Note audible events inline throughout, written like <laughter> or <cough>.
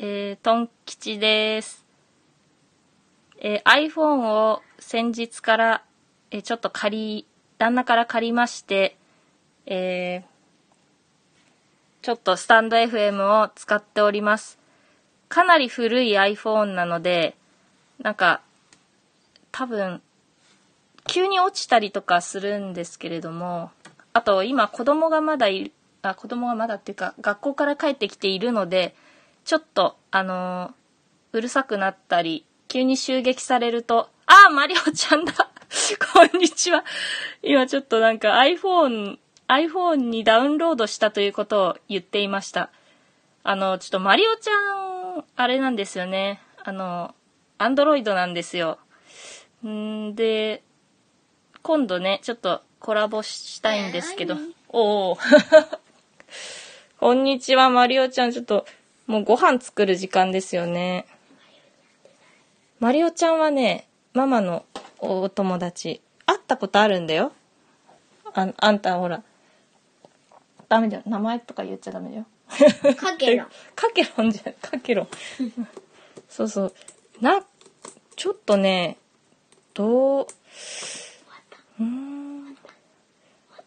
えー、トン吉です。えー iPhone を先日から、えーちょっと借り、旦那から借りまして、えーちょっとスタンド FM を使っております。かなり古い iPhone なので、なんか、多分、急に落ちたりとかするんですけれども、あと今子供がまだいる、あ、子供がまだっていうか、学校から帰ってきているので、ちょっと、あのーうるさくなったり、急に襲撃されると、あー、マリオちゃんだ <laughs> こんにちは。今ちょっとなんか iPhone、iPhone にダウンロードしたということを言っていました。あの、ちょっとマリオちゃん、あれなんですよね。あの、アンドロイドなんですよ。んで、今度ね、ちょっとコラボしたいんですけど。おお。<laughs> こんにちは、マリオちゃん。ちょっと、もうご飯作る時間ですよね。マリオちゃんはね、ママのお友達。会ったことあるんだよ。ああんた、ほら。ダメだよ。名前とか言っちゃダメだよ。かけろ。<laughs> かけろんじゃ、かけろん。<laughs> そうそう。な、ちょっとね、どう、うーん。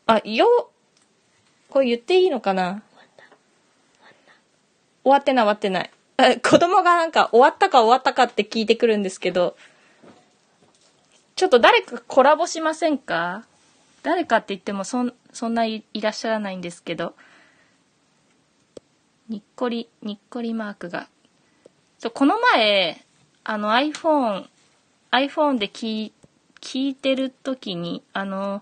あ、よ、これ言っていいのかな？終わってない終わってない。子供がなんか終わったか終わったかって聞いてくるんですけど、ちょっと誰かコラボしませんか？誰かって言ってもそん、そんないいらっしゃらないんですけど。にっこり、にっこりマークが。そうこの前、あの iPhone、iPhone で聞聞いてる時に、あの、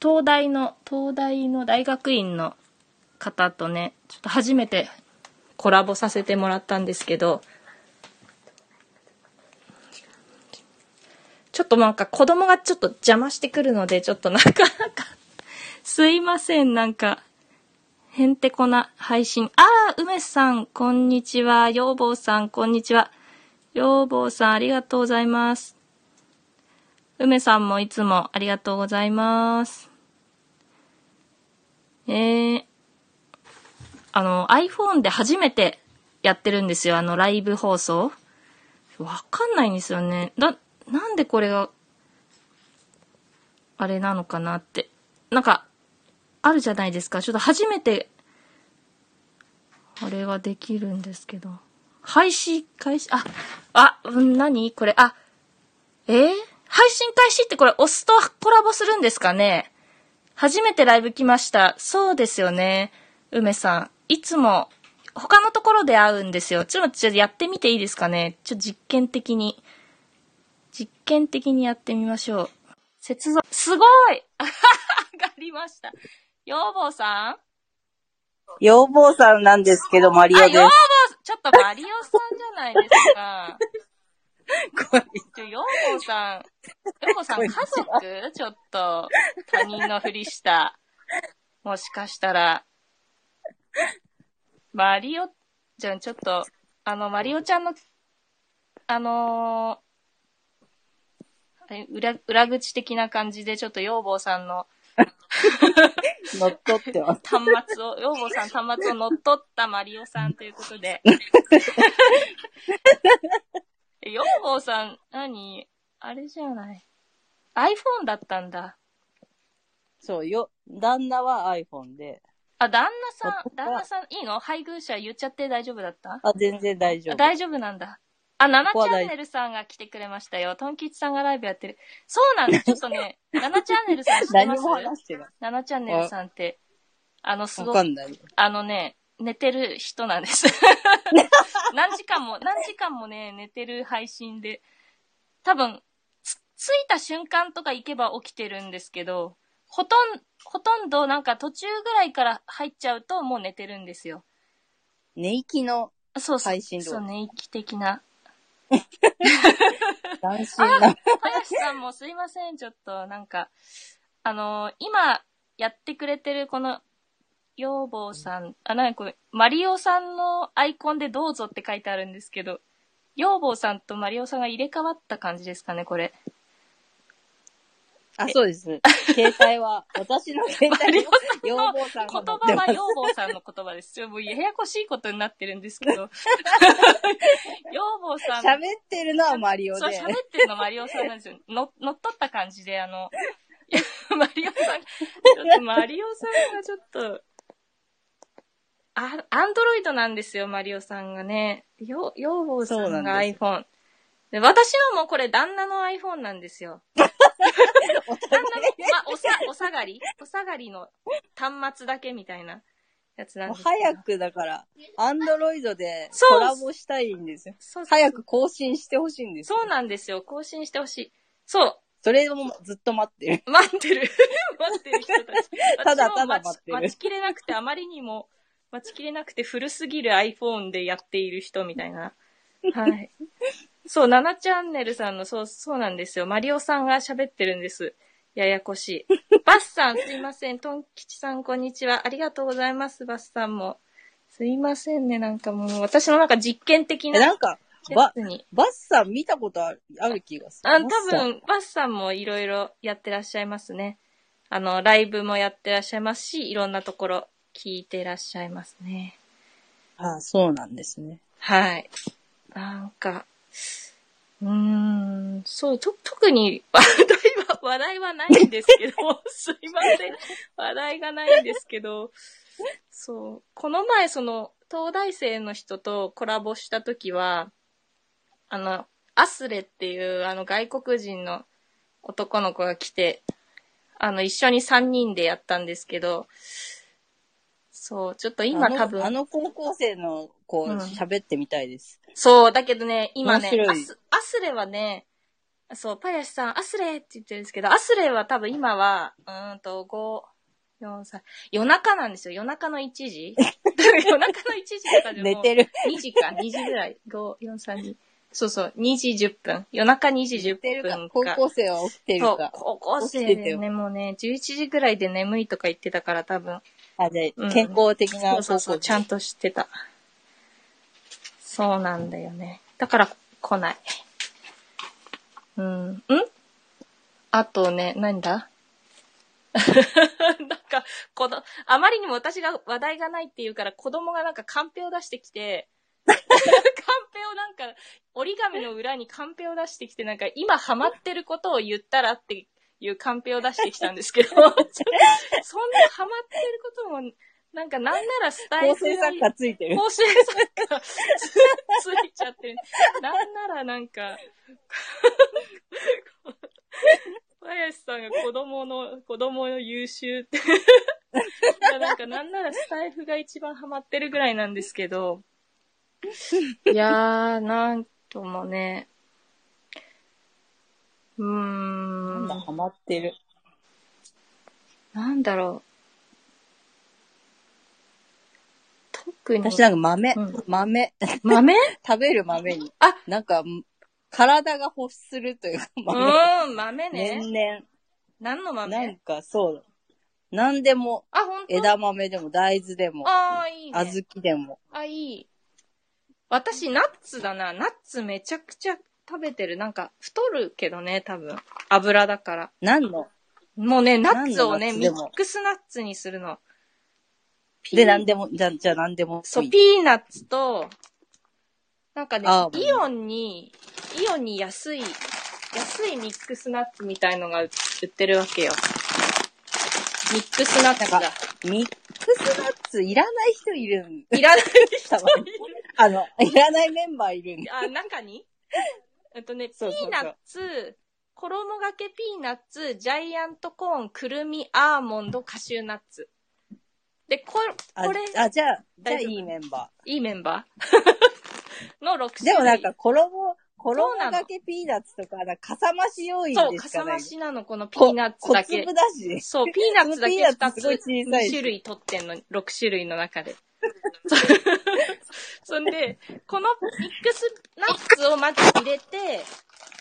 東大の、東大の大学院の方とね、ちょっと初めてコラボさせてもらったんですけど、ちょっとなんか子供がちょっと邪魔してくるので、ちょっとなかなか、すいません、なんか、へんてこな配信。ああ、梅さん、こんにちは。ようぼうさん、こんにちは。ようぼうさん、ありがとうございます。梅さんもいつもありがとうございます。えー、あの、iPhone で初めてやってるんですよ。あの、ライブ放送。わかんないんですよね。な、なんでこれが、あれなのかなって。なんか、あるじゃないですか。ちょっと初めて、あれができるんですけど。配信開始、あ、あ、うん何これ、あ、えー？配信開始ってこれ押すとコラボするんですかね？初めてライブ来ました。そうですよね。梅さん。いつも、他のところで会うんですよ。ちょっと、やってみていいですかねちょっと実験的に。実験的にやってみましょう。接続、すごい <laughs> 上がりました。ようぼうさん？要望さんなんですけど、マリオあ、でようぼうちょっとマリオさんじゃないですか。す。これちょ、ようぼうさん、ようぼうさん家族？ちょっと、他人のふりした。もしかしたら。<laughs> マリオ、じゃあちょっと、あの、マリオちゃんの、あのーえ裏、裏口的な感じで、ちょっとようぼうさんの <laughs> 乗っ取ってます。端末を、ようぼうさん端末を乗っ取ったマリオさんということで。<laughs> えようぼうさん、何？あれじゃない ?iPhone だったんだ。そうよ。旦那は iPhone で。あ、旦那さん、旦那さん、いいの？配偶者言っちゃって大丈夫だった？あ、全然大丈夫。あ大丈夫なんだ。あ、7チャンネルさんが来てくれましたよ。トンキチさんがライブやってる。そうなんだ。<laughs> ちょっとね、7チャンネルさん知ってます？何も話してない。?7 チャンネルさんって、あの、すごく。あのね、寝てる人なんです。<laughs> 何時間も、何時間もね、寝てる配信で。多分、つ、着いた瞬間とか行けば起きてるんですけど、ほとん、ほとんどなんか途中ぐらいから入っちゃうともう寝てるんですよ。寝息のそうそう。配信動画そう、寝息的な。斬新な。林さんもすいません、ちょっと、なんか、あのー今やってくれてるこの、養坊さん、あ、なにこれ、マリオさんのアイコンでどうぞって書いてあるんですけど、養坊さんとマリオさんが入れ替わった感じですかね、これ。あ、そうです。<laughs> 携帯は、私の携帯は、要望さんが言。葉は養坊さんの言葉です。ちょもうややこしいことになってるんですけど。<laughs> 養坊さん。喋ってるのはマリオそう、で。喋ってるのマリオさんなんですよ。の、乗っ取った感じで、あの、<laughs> マリオさん、ちょっとマリオさんがちょっと、あ、アンドロイドなんですよ、マリオさんがね。よ、ようぼうさんなが iPhone。で私のもこれ旦那の iPhone なんですよ。<laughs> おまあ、おさ、お下がり？お下がりの端末だけみたいなやつなんもうですけど。早くだから、アンドロイドでそうコラボしたいんですよ。そう早く更新してほしいんですよ。そうなんですよ。更新してほしい。そう。それをずっと待ってる。待ってる。<laughs> 待ってる人たち。<laughs> ただただ待ってる待ちきれなくて、あまりにも待ちきれなくて古すぎる iPhone でやっている人みたいな。はい。そう、7チャンネルさんの、そう、そうなんですよ。マリオさんが喋ってるんです。ややこしい。<laughs> バスさん、すいません。トン吉さん、こんにちは。ありがとうございます、バスさんも。すいませんね、なんかもう、私のなんか実験的え、ななんか、やばつ、に。バスさん見たことあるある気がする。あ、多。分、バスさんもいろいろやってらっしゃいますね。あの、ライブもやってらっしゃいますし、いろんなところ聞いてらっしゃいますね。あそうなんですね。はい。なんか、うーん、そう、と、特に話題は、<laughs> 話題はないんですけど、<laughs> すいません。話題がないんですけど、そう、この前その、東大生の人とコラボした時は、あの、アスレっていうあの外国人の男の子が来て、あの、一緒に3人でやったんですけど、そう、ちょっと今多分、あの高校生の子、うん喋ってみたいです。そう、だけどね、今ねアス、アスレはね、そう、パヤシさん、アスレって言ってるんですけど、アスレは多分今は、うーんと、5、4、3、夜中なんですよ。夜中の1時 <laughs> 夜中の1時とかでも。寝てる。2時か、2時ぐらい。5、4、3、2。そうそう、2時10分。夜中2時10寝てるか分。高校生は起きてるそうか、。高校生でね、もうね、11時ぐらいで眠いとか言ってたから多分。あ、じゃ健康的なそう高校そうそう、生。ちゃんと知ってた。そうなんだよね。だから来ない。うん。ん？あとね、なんだ？<laughs> なんか、子供、あまりにも私が話題がないっていうから子供がなんかカンペを出してきて、<laughs> カンペをなんか、折り紙の裏にカンペを出してきて、なんか今ハマってることを言ったらっていうカンペを出してきたんですけど、<laughs> そんなハマってることも、なんかなんならスタイル構成作家ついてる。構成作家つついちゃってる。なんならなんか、<laughs> 林さんが子供の、子供の優秀って。なんかなんならスタイフが一番ハマってるぐらいなんですけど、いやー、なんともね、うーん、ハマってる。なんだろう。特に。私なんか豆、うん豆、豆？<laughs> 食べる豆に。あなんか、体が欲するというか、う豆。ーん、豆ね。年何の々。なん豆かそう。なんでも、あ、ほんと枝豆でも大豆でも、ああ、いいね。小豆でも。あ、いい。私、ナッツだな。ナッツめちゃくちゃ食べてる。なんか、太るけどね、多分。油だから。何の？もうね、ナッツをね、ミ何のナッツでも？ックスナッツにするの。ピーで、何でも、じゃあ、じゃあ何でも。そう、ピーナッツと、なんかねイオンに、イオンに安い、安いミックスナッツみたいのが売ってるわけよ。ミックスナッツだ。ミックスナッツいらない人いるんいらない人 <laughs> たまにあの、いらないメンバーいるんあ、中に？えっとね、ピそうそうそうーナッツ、衣がけピーナッツ、ジャイアントコーン、くるみ、アーモンド、カシューナッツ。で、こあこれ、あ、じゃあ、じゃあいいメンバいいメンバー？<laughs> の6ー。種類。でもなんか、衣、そう衣がけピーナッツとか、なんか、かさ増し要員そう、でしかないかさ増。しなの、このピーナッツだけ小粒。だし。そう、ピーナッツだけピーナ2つ、ッツすごい小さい2し種類取ってんの、6種類の中で。そ <laughs> そんで、このミックスナッツをまず入れて、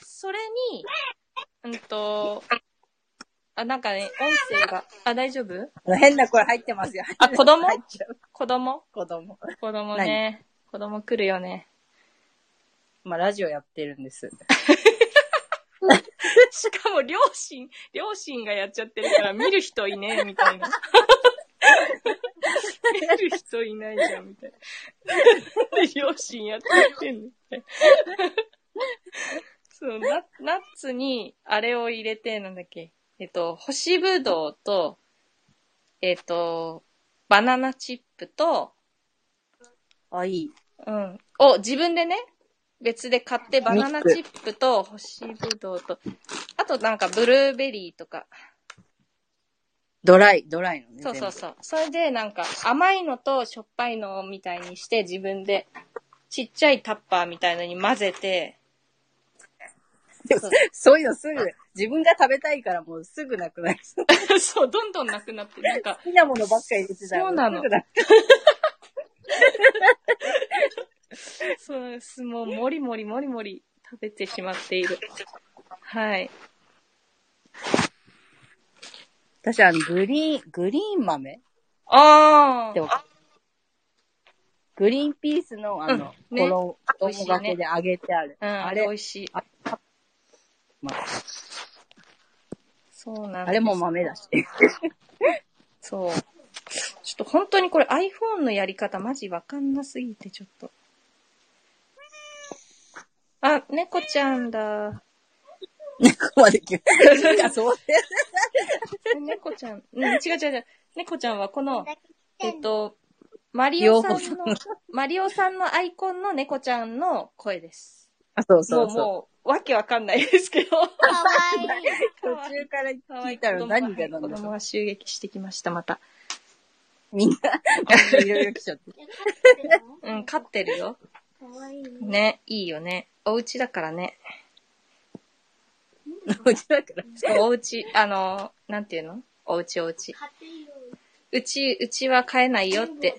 それに、うんと、あ、なんかね、音声が、あ、大丈夫？変な声入ってますよ。あ子供？入っちゃう。子供？子供。子供ね。子供来るよね。まあ、ラジオやってるんです。<laughs> しかも両親、両親がやっちゃってるから見る人いねえ、みたいな。見る人いないじゃん、みたいな。で、両親やっちゃってんのみたいな。そう、ナナッツに、あれを入れて、なんだっけ。えっと、干しぶどうと、えっと、バナナチップと、あ、いい。うん。を自分でね、別で買ってバナナチップと干しぶどうと、あとなんかブルーベリーとか。ドライ、ドライのね。そうそうそう。それでなんか甘いのとしょっぱいのみたいにして自分でちっちゃいタッパーみたいのに混ぜて、全部そういうのすぐ、自分が食べたいからもうすぐなくなる。好 <laughs> そう、どんどんなくなって、なんか、きなものばっかり入れてたら。そうなの <laughs> そうです。もうもりもりもりもり食べてしまっている。はい。私あの、グリーン、グリーン豆？あってわかるグリーンピースのあの、うんね衣、衣がけで揚げてある。うん、ああれ美れ、味しい。まあそうなんですあれも豆だし。<laughs> そう。ちょっと本当にこれ iPhone のやり方マジわかんなすぎてちょっと。あ、猫ちゃんだ。猫まで来る。なんかそう猫ちゃん。うん、違う違う違う。猫ちゃんはこの、えっと、マリオさんの、マリオさんのアイコンの猫ちゃんの声です。あ、そうそうそう。もうもう、わけわかんないですけど。かわいい。途中から聞いたら何が何子だ供が襲撃してきました、また。みんな、いろいろ来ちゃって。うん、飼ってるよ。かわいいね。ね、いいよね。お家だからね。うちだから。<laughs> そうお家、あの、なんていうの？お家お家。買っていいよ。うち、うちは買えないよって。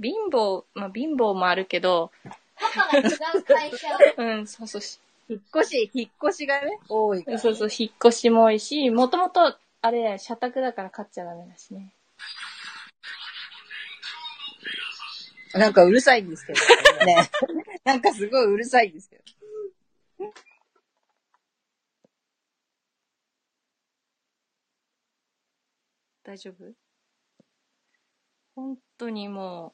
貧乏、まあ貧乏もあるけど、パパが違う会社うん、そうそうし、引っ越し、引っ越しがね、多いから。そうそう、引っ越しも多いし、もともと、あれ、社宅だから買っちゃダメだしね。なんかうるさいんですけど。ね。<laughs> なんかすごいうるさいんですけど。大丈夫？本当にも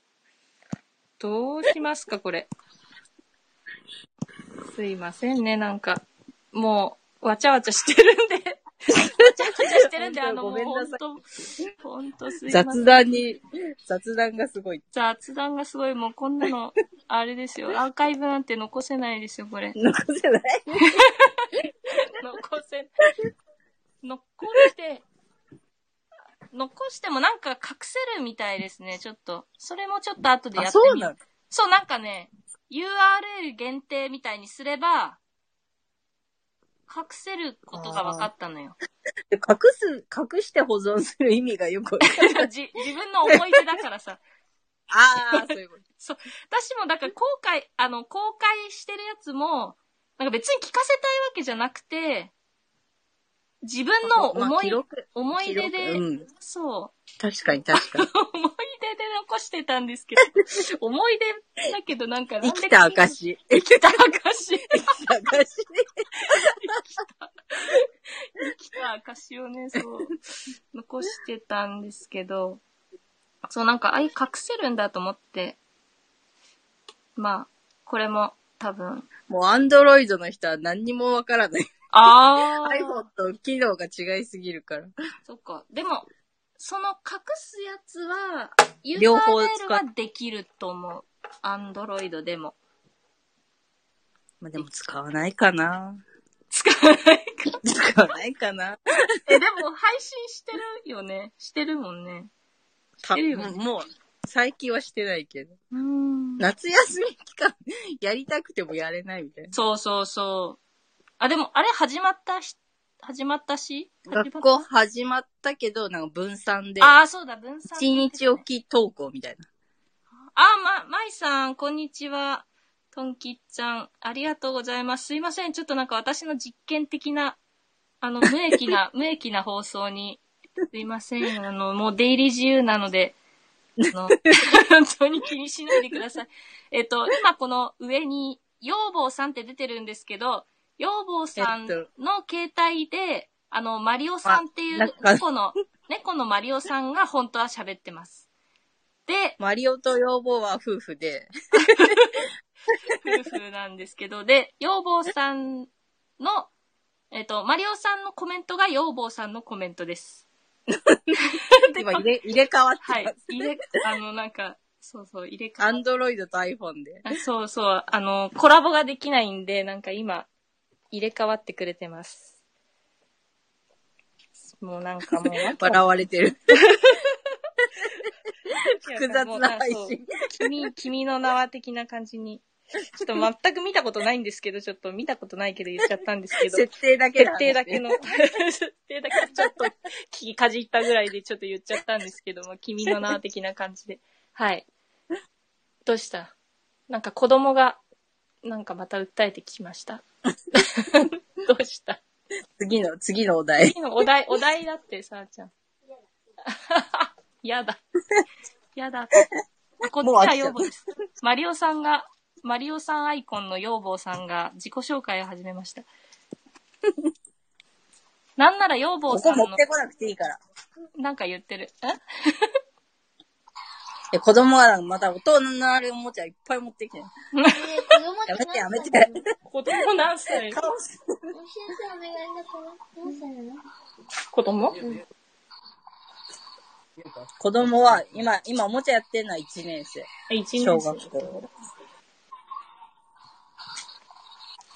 う、どうしますか、これ。すいませんね、なんか。もう、わちゃわちゃしてるんで。わちゃわちゃしてるんで、あの、もう本当、本当すいません。雑談に、雑談がすごい。雑談がすごい、もうこんなの、あれですよ。<laughs> アーカイブなんて残せないですよ、これ。残せない？<laughs> 残せ、残して、残してもなんか隠せるみたいですね、ちょっと。それもちょっと後でやあ、ってみる。そうなの？そう、なんかね、URL 限定みたいにすれば、隠せることが分かったのよ。隠す、隠して保存する意味がよく <laughs> 自分の思い出だからさ。<laughs> ああ、そういうこと。私もだから公開、あの、公開してるやつも、なんか別に聞かせたいわけじゃなくて、自分のまあ思い、思い出で。そう、確かに確かに。<laughs> 思い出で残してたんですけど、<laughs> 思い出だけどなんかなんで生きた証。生きた証。生きた証。生きた証をね、そう、残してたんですけど、そうなんか、あい、隠せるんだと思って、まあ、これも多分、もうアンドロイドの人は何にもわからない。あ iPhone と機能が違いすぎるから。そっか。でも、その隠すやつは、両方 URL 使っはできると思う。アンドロイドでも。まあでも使わないかな。使わないか。使わないかな。え、でも配信してるよね。してるもんね。たてるよねもう、最近はしてないけど。うーん。夏休み期間、やりたくてもやれないみたいな。そうそうそう。あ、でも、あれ始まったし、始まったし？学校始まった？けど、なんか分散で、ああ、そうだ、分散。一日おき登校みたいな。あ、ま、まいさん、こんにちは。とんきっちゃん、ありがとうございます。すいません。ちょっとなんか私の実験的な、あの、無益な、<laughs> 無益な放送に、すいません。あの、もう出入り自由なので、あの、<laughs> 本当に気にしないでください。えっと、今この上に、養坊さんって出てるんですけど、養坊さんの携帯で、あの、マリオさんっていあう猫の、猫のマリオさんが本当は喋ってます。で、マリオと養母は夫婦で、夫婦なんですけど、で、養坊さんの、えっ、と、マリオさんのコメントが養坊さんのコメントです。<laughs> 今入れ、入れ替わってはい。入れ、あの、なんか、そうそう、入れ替わアンドロイドと iPhone で。あそうそう、あの、コラボができないんで、なんか今、入れ替わってくれてます。もうなんかもう、<laughs> 笑われてる。複 <laughs> 複雑な配信。君、君の名は的な感じに。ちょっと全く見たことないんですけど、ちょっと見たことないけど言っちゃったんですけど。設定だけね定だけの、<laughs> 設定だけちょっと聞きかじったぐらいでちょっと言っちゃったんですけども、君の名は的な感じで。はい。どうした？なんか子供が、なんかまた訴えてきました？<laughs> どうした？次の、次のお題。次のお題、お題だって、さあちゃん。<laughs> やだ。やだ。こっちは養母です。マリオさんが、マリオさんアイコンの養母さんが自己紹介を始めました。<laughs> なんなら養母こさんのこ持ってこなくていいから。なんか言ってる。ええ、子供はまた大人のあるおもちゃいっぱい持ってきてやめてやめて子供何歳？顔す先生お願いだから。何歳なの子供？子供は、今、今おもちゃやってるのは1年生。年生。学校。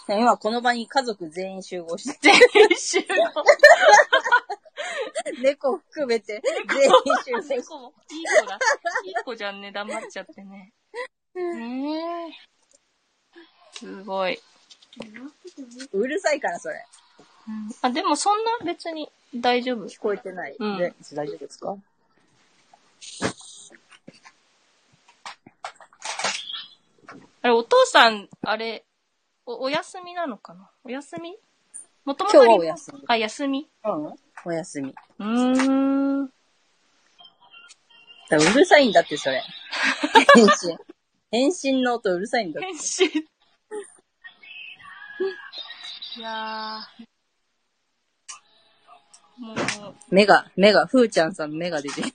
今この場に家族全員集合して、全員集合。<laughs> <laughs> 猫含めて全員集合して。猫もいい子だ。いい子じゃんね、黙っちゃってね。ねえ。すごい。うるさいからそれ。うんあ、でもそんな別に大丈夫？聞こえてない。うんで大丈夫ですか？あれ、お父さん、あれ、お、お休みなのかな？お休み？もとも今と日はお休み？あ、休みうん。お休み。うーん。だうるさいんだって、それ。返信。返信の音うるさいんだって。返信。いやー。もう、目が、目が、ふーちゃんさんの目が出てる。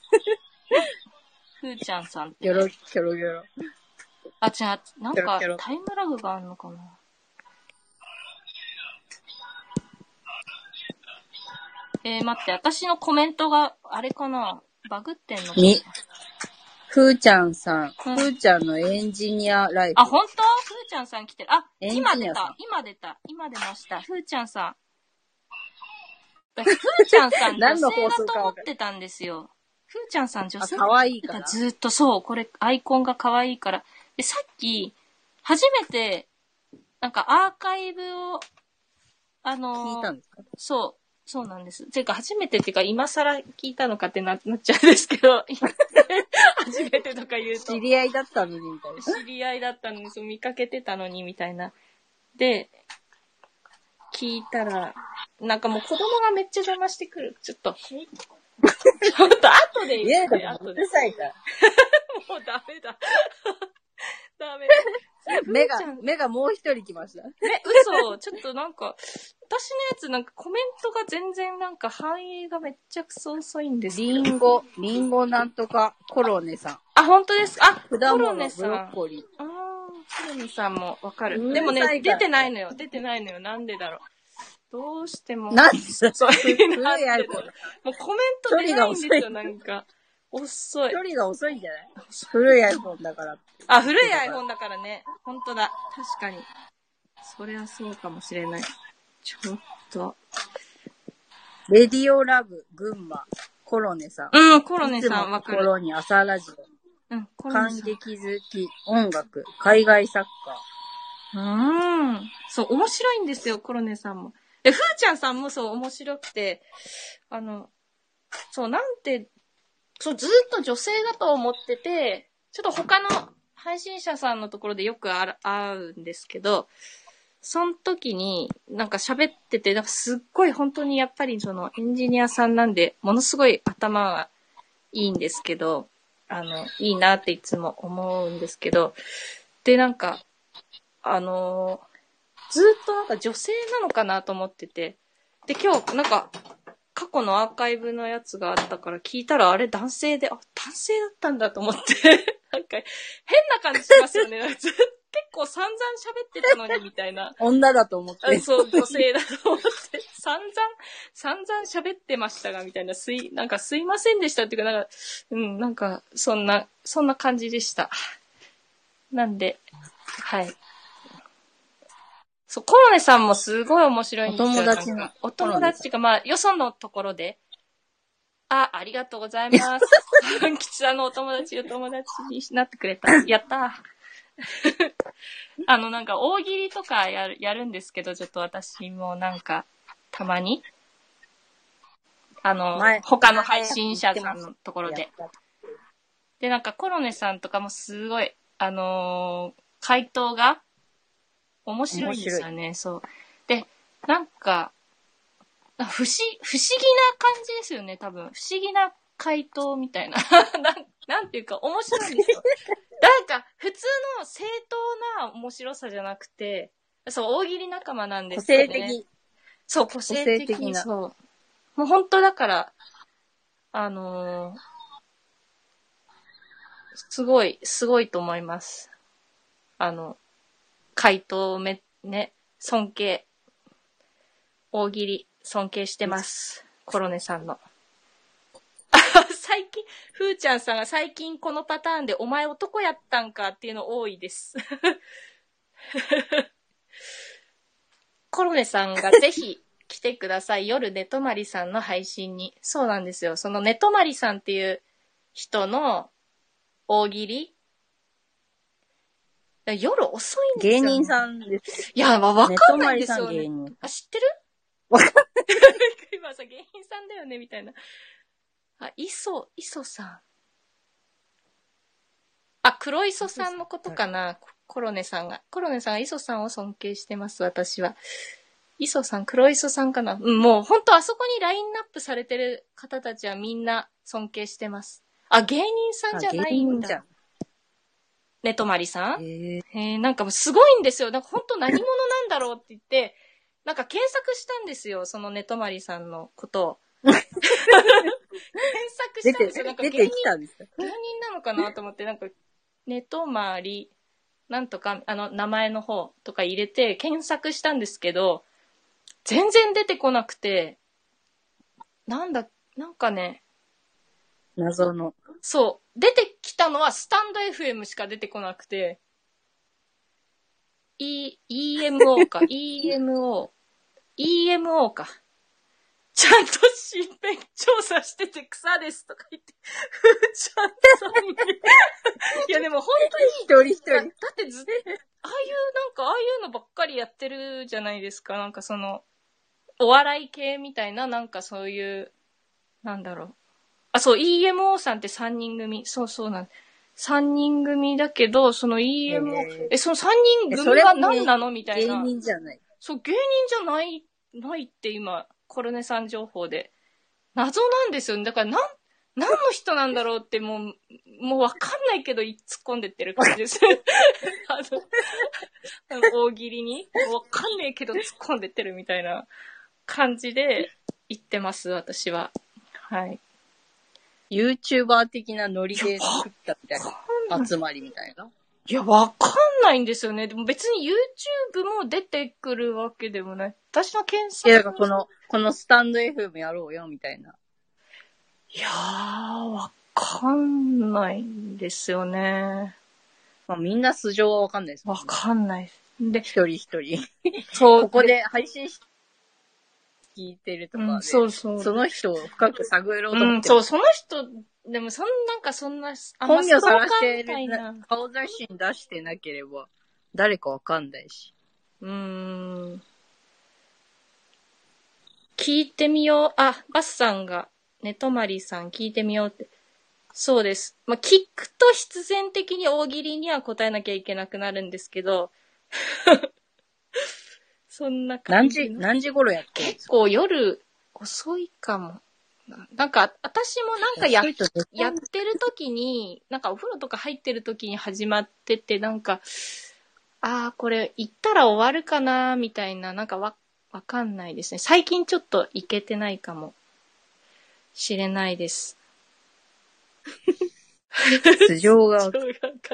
ふーちゃんさんってギョロ、ギョロギョロ。あ、違う、なんかキョロキョロタイムラグがあるのかな？えー、待って、私のコメントが、あれかな？バグってんのかな？み、ふーちゃんさん、ふうんーちゃんのエンジニアライブ。あ、本当？ふーちゃんさん来てる。あ、今出た。今出た。今出ました。ふーちゃんさん。だふーちゃんさん <laughs> 女性だと思ってたんですよ。ふーちゃんさん女あ、性？かわいいから。ずーっとそう、これ、アイコンが可愛いから。で、さっき、初めて、なんかアーカイブを、あのー聞いたんですか？そう、そうなんです。ていうか、初めてっていうか、今更聞いたのかってななっちゃうんですけど、<laughs> 初めてとか言うと知、り合いだったのに、みたいな。知り合いだったのに、そう見かけてたのに、みたいな。で、聞いたら、なんかもう子供がめっちゃ邪魔してくる。ちょっと。<laughs> ちょっと後で言って、う。るさいから。<laughs> もうダメだ。ダメ <laughs> 目が目がもう一人来ました。え、嘘ちょっとなんか、私のやつなんかコメントが全然なんか反映がめっちゃくそ遅いんですリンゴ、リンゴなんとか、コロネさん。あ、本当ですか？あ、コロネさん。ロッコリー。あー、コロネさんもわかる。でもね、から出てないのよ。出てないのよ。なんでだろう。どうしても。なんでそ <laughs> う、古なん。うもうコメント出ないんですよ、なんか。遅い。距離が遅いんじゃない？古い iPhone だから。あ、古い iPhone だからね。本当だ。確かに。それはそうかもしれない。ちょっと。レディオラブ、群馬、コロネさん。うん、コロネさんわかる。心に朝ラジオ。うん、コロネ感さん。激好き、音楽、海外サッカうーん。そう、面白いんですよ、コロネさんも。で、ふーちゃんさんもそう、面白くて、あの、そう、なんて、そう、ずっと女性だと思ってて、ちょっと他の配信者さんのところでよくあら会うんですけど、その時になんか喋ってて、なんかすっごい本当にやっぱりそのエンジニアさんなんで、ものすごい頭はいいんですけど、あの、いいなっていつも思うんですけど、で、なんか、あのーずっとなんか女性なのかなと思ってて。で、今日なんか過去のアーカイブのやつがあったから聞いたらあれ男性で、あ、男性だったんだと思って。<laughs> なんか変な感じしますよね。<laughs> 結構散々喋ってたのにみたいな。女だと思って。あそう、女性だと思って、<laughs> 散々、散々喋ってましたが、みたいな、すい、なんかすいませんでしたっていうか、なんか、うん、なんか、そんな、そんな感じでした。なんで、はい。そう、コロネさんもすごい面白いんですよ。お友達のお友達が、まあ、よそのところで、あ、ありがとうございます。<laughs> 吉さんのお友達、お友達になってくれた。やった <laughs> あの、なんか、大喜利とかやる、やるんですけど、ちょっと私もなんか、たまに、あの前、他の配信者さんのところで。で、なんかコロネさんとかもすごい、あのー回答が面白いんですよね、そう。で、なんか、不思、不思議な感じですよね、多分。不思議な回答みたいな。<laughs> なんなんていうか、面白いんですよ。<laughs> なんか、普通の正当な面白さじゃなくて、そう、大喜利仲間なんで個すけ性ど、ね。的。そう、個性的個性的なそう。もう本当だから、あのーすごい、すごいと思います。あの、回答め、ね、尊敬。大喜利、尊敬してます。コロネさんの。あ <laughs> 最近、ふーちゃんさんが最近このパターンでお前男やったんかっていうの多いです。<laughs> コロネさんがぜひ来てください。夜寝泊まりさんの配信に。そうなんですよ。その寝泊まりさんっていう人の大喜利夜遅いんですよ、芸人さんです。いや、わわねかんないんですよね。あ、知ってる？わかんない。今さ、芸人さんだよね、みたいな。あ、磯、磯さん。あ、黒磯さんのことかな、ココロネさんが。コロネさんが磯さんを尊敬してます、私は。磯さん、黒磯さんかな。うん、もう本当あそこにラインナップされてる方たちはみんな尊敬してます。あ、芸人さんじゃないんだ。あ芸人じゃん。ねとまりさんへえ。へえ、なんかもうすごいんですよ。なんか本当何者なんだろうって言って、<laughs> なんか検索したんですよ、そのねとまりさんのことを。<laughs> 検索したんですよ。なんか出芸人てきたんですか？芸人なのかなと思って、なんか、ねとまり、なんとか、あの、名前の方とか入れて検索したんですけど、全然出てこなくて、なんだ、なんかね、謎の。そう。出てきたのはスタンド FM しか出てこなくて、E、EMO か、<laughs> EMO、EMO か。ちゃんと身辺調査してて草ですとか言って、ふーちゃんさんに。<laughs> いやでも本一人一当に、人。だってず、ああいうなんか、ああいうのばっかりやってるじゃないですか。なんかその、お笑い系みたいな、なんかそういう、なんだろう。あ、そう、EMO さんって3人組。そうそうなん。3人組だけど、その EMO、へーえ、その3人そ組は何なのみたい芸な。人じゃない。そう、芸人じゃない、ないって今、コルネさん情報で。謎なんですよね。だから、なん、何の人なんだろうってもう、もうわかんないけど、突っ込んでってる感じです。<laughs> あの、あの大喜利に、わかんないけど突っ込んでってるみたいな感じで言ってます、私は。はい。YouTuber 的なノリで作ったみたいな。集まりみたいな。いや、わかんないんですよね。でも別に YouTube も出てくるわけでもない。私の検索いや、だからこの、このスタンド FM やろうよ、みたいな。いやー、わかんないんですよね。まあみんな素性はわかんないですね。わかんない。で、一人一人。そう。ここで配信し、聞いてるとかで、うん、そうそう。その人を深く探ろうとうん、思って、そう、その人、でもそんなんかそんな、本名探してる、顔写真出してなければ、誰かわかんないし。うーん。聞いてみよう。あ、バスさんが、ねとまりさん聞いてみようって。そうです。まあ、聞くと必然的に大喜利には答えなきゃいけなくなるんですけど、そんな感何時、じの。何時頃やってるんです結か構夜遅いかも。ななんか、私もなんかや遅いと絶対やってる時に、なんかお風呂とか入ってる時に始まってて、なんか、ああ、これ行ったら終わるかな、みたいな、なんかわ、わかんないですね。最近ちょっと行けてないかもしれないです。<laughs> 素性がわか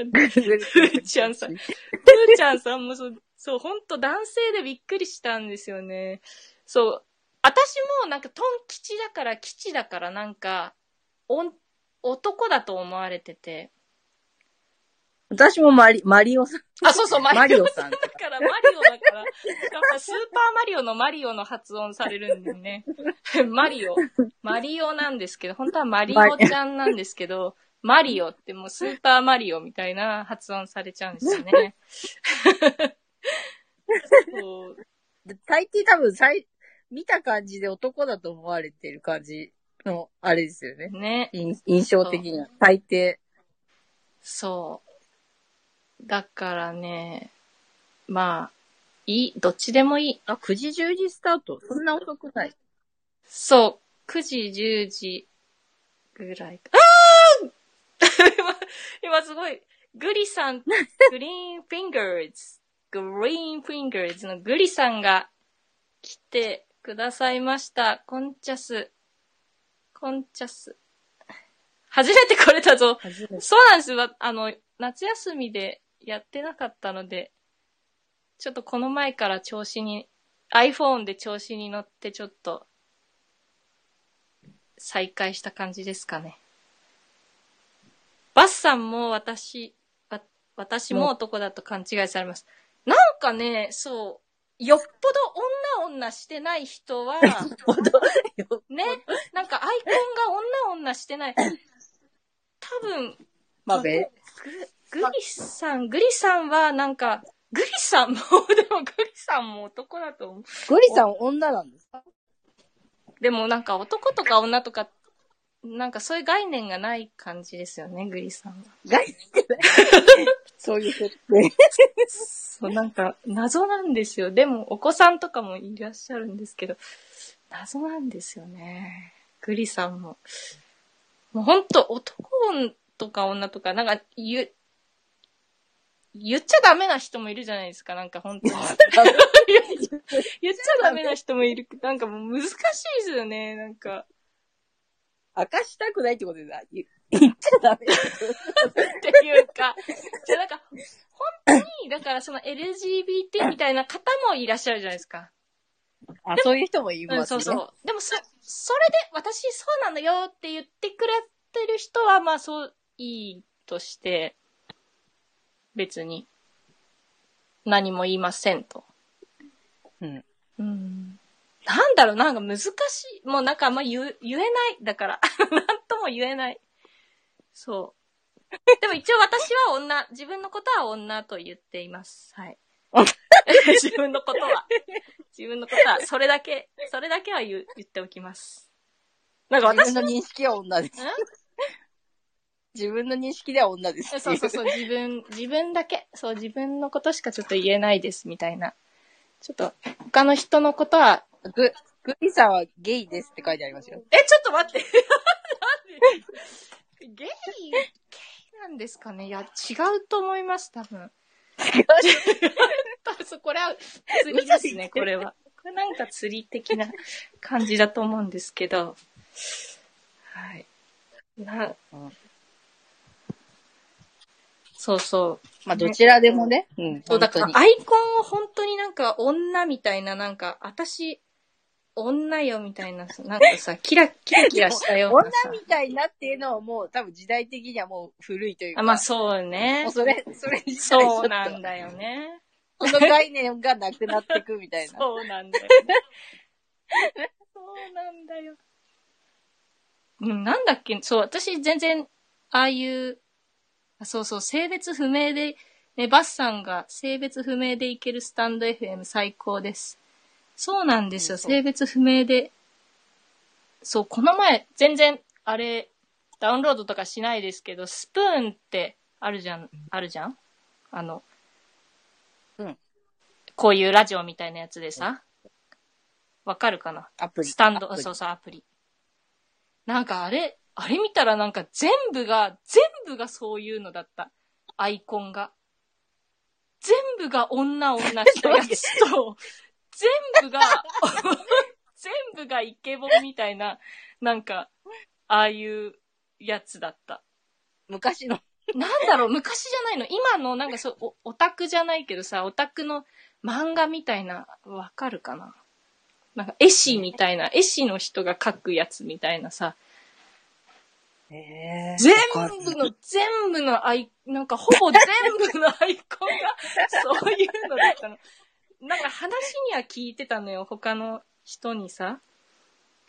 んない。<laughs> ふーちゃんさん <laughs> ふーちゃんさんもそう、そう、ほんと男性でびっくりしたんですよね。そう。私もなんかトン吉だから吉だからなんか、男だと思われてて。私もマリ、マリオさん。あ、そうそう、マリオさん。だから、マリオだから、やっぱスーパーマリオのマリオの発音されるんだよね。<laughs> マリオ。マリオなんですけど、本当はマリオちゃんなんですけど、マリオってもうスーパーマリオみたいな発音されちゃうんですよね。<laughs> そう大抵多分、さい、見た感じで男だと思われてる感じの、あれですよね。ね。印印象的には。大抵。そう。だからね、まあ、いい、どっちでもいい。あ、9時10時スタート。そんな遅くない。そう。9時、10時ぐらいか。あー <laughs> 今、今すごい、グリさん、<laughs> グリーンフィンガーズ、グリーンフィンガーズのグリさんが来てくださいました。コンチャス。コンチャス。初めて来れたぞ。そうなんですよ。あの、夏休みでやってなかったので、ちょっとこの前から調子に、iPhone で調子に乗ってちょっと、再開した感じですかね。バスさんも私、わ私も男だと勘違いされます。なんかね、そう、よっぽど女女してない人は、ね、なんかアイコンが女女してない。多分、まあ、べ、ググリさん、グリさんはなんか、グリさんも、でもグリさんも男だと思う。ゴリさん女なんですか？でもなんか男とか女とか、なんかそういう概念がない感じですよね、グリさんは。外してない。そういう設定。そう、なんか謎なんですよ。でもお子さんとかもいらっしゃるんですけど、謎なんですよね。グリさんも。もうほんと男とか女とか、なんか言う、言っちゃダメな人もいるじゃないですか、なんか本当に。<laughs> 言っちゃダメな人もいる。なんかもう難しいですよね、なんか。明かしたくないってことでさ、言 <laughs> 言っちゃダメ。っていうか、じゃあなんか、本当に、だからその LGBT みたいな方もいらっしゃるじゃないですか。あ、そういう人もいうん、ますね。そうそう。でもそ、それで、私そうなのよって言ってくれてる人は、まあそう、いいとして、別に、何も言いませんと。うん。うん。なんだろう、なんか難しい。もうなんかあんま言う言えない。だから、<laughs> なんとも言えない。そう。<laughs> でも一応私は女、自分のことは女と言っています。はい。<laughs> 自分のことは。自分のことは、それだけ、それだけは言う言っておきます。なんか私自分の認識は女です。自分の認識では女ですそうそうそう、自分、自分だけ、そう、自分のことしかちょっと言えないです、みたいな。ちょっと、他の人のことは、グ、グリさんはゲイですって書いてありますよ。え、ちょっと待って。<laughs> なんで？ゲイ、ゲイなんですかね？いや、違うと思います、多分。多分そう、これは釣りですね、これは。これなんか釣り的な感じだと思うんですけど。はい。なうんそうそう。まあ、どちらでもね。うん。そう、だからアイコンを本当になんか女みたいな、なんか、私、女よみたいな、なんかさ、<laughs> キラ、キラキラしたよう女なさ。みたいなっていうのはもう多分時代的にはもう古いというか。あ、まあそうねもう。それ、それ自体そうなんだよね。その概念がなくなってくみたいな。<laughs> そうなんだよね。<laughs> そうなんだよ。うん、なんだっけ？そう、私全然、ああいう、あそうそう、性別不明で、ね、バスさんが性別不明でいけるスタンド FM 最高です。そうなんですよ、性別不明で。そう、この前、全然、あれ、ダウンロードとかしないですけど、スプーンってあるじゃん、あるじゃん？あの、うん。こういうラジオみたいなやつでさ、わかるかな？アプリ。スタンド、そうそう、アプリ。なんかあれ、あれ見たらなんか全部が、全部がそういうのだった。アイコンが。全部が女女したやつと、<laughs> 全部が、<laughs> 全部がイケボみたいな、なんか、ああいうやつだった。昔の。なんだろう、昔じゃないの。今の、なんかそう、おオタクじゃないけどさ、オタクの漫画みたいな、わかるかななんか、絵師みたいな、絵師の人が描くやつみたいなさ、え全部の、全部のアイ、なんかほぼ全部のアイコンが、<laughs> そういうのだったの。なんか話には聞いてたのよ、他の人にさ。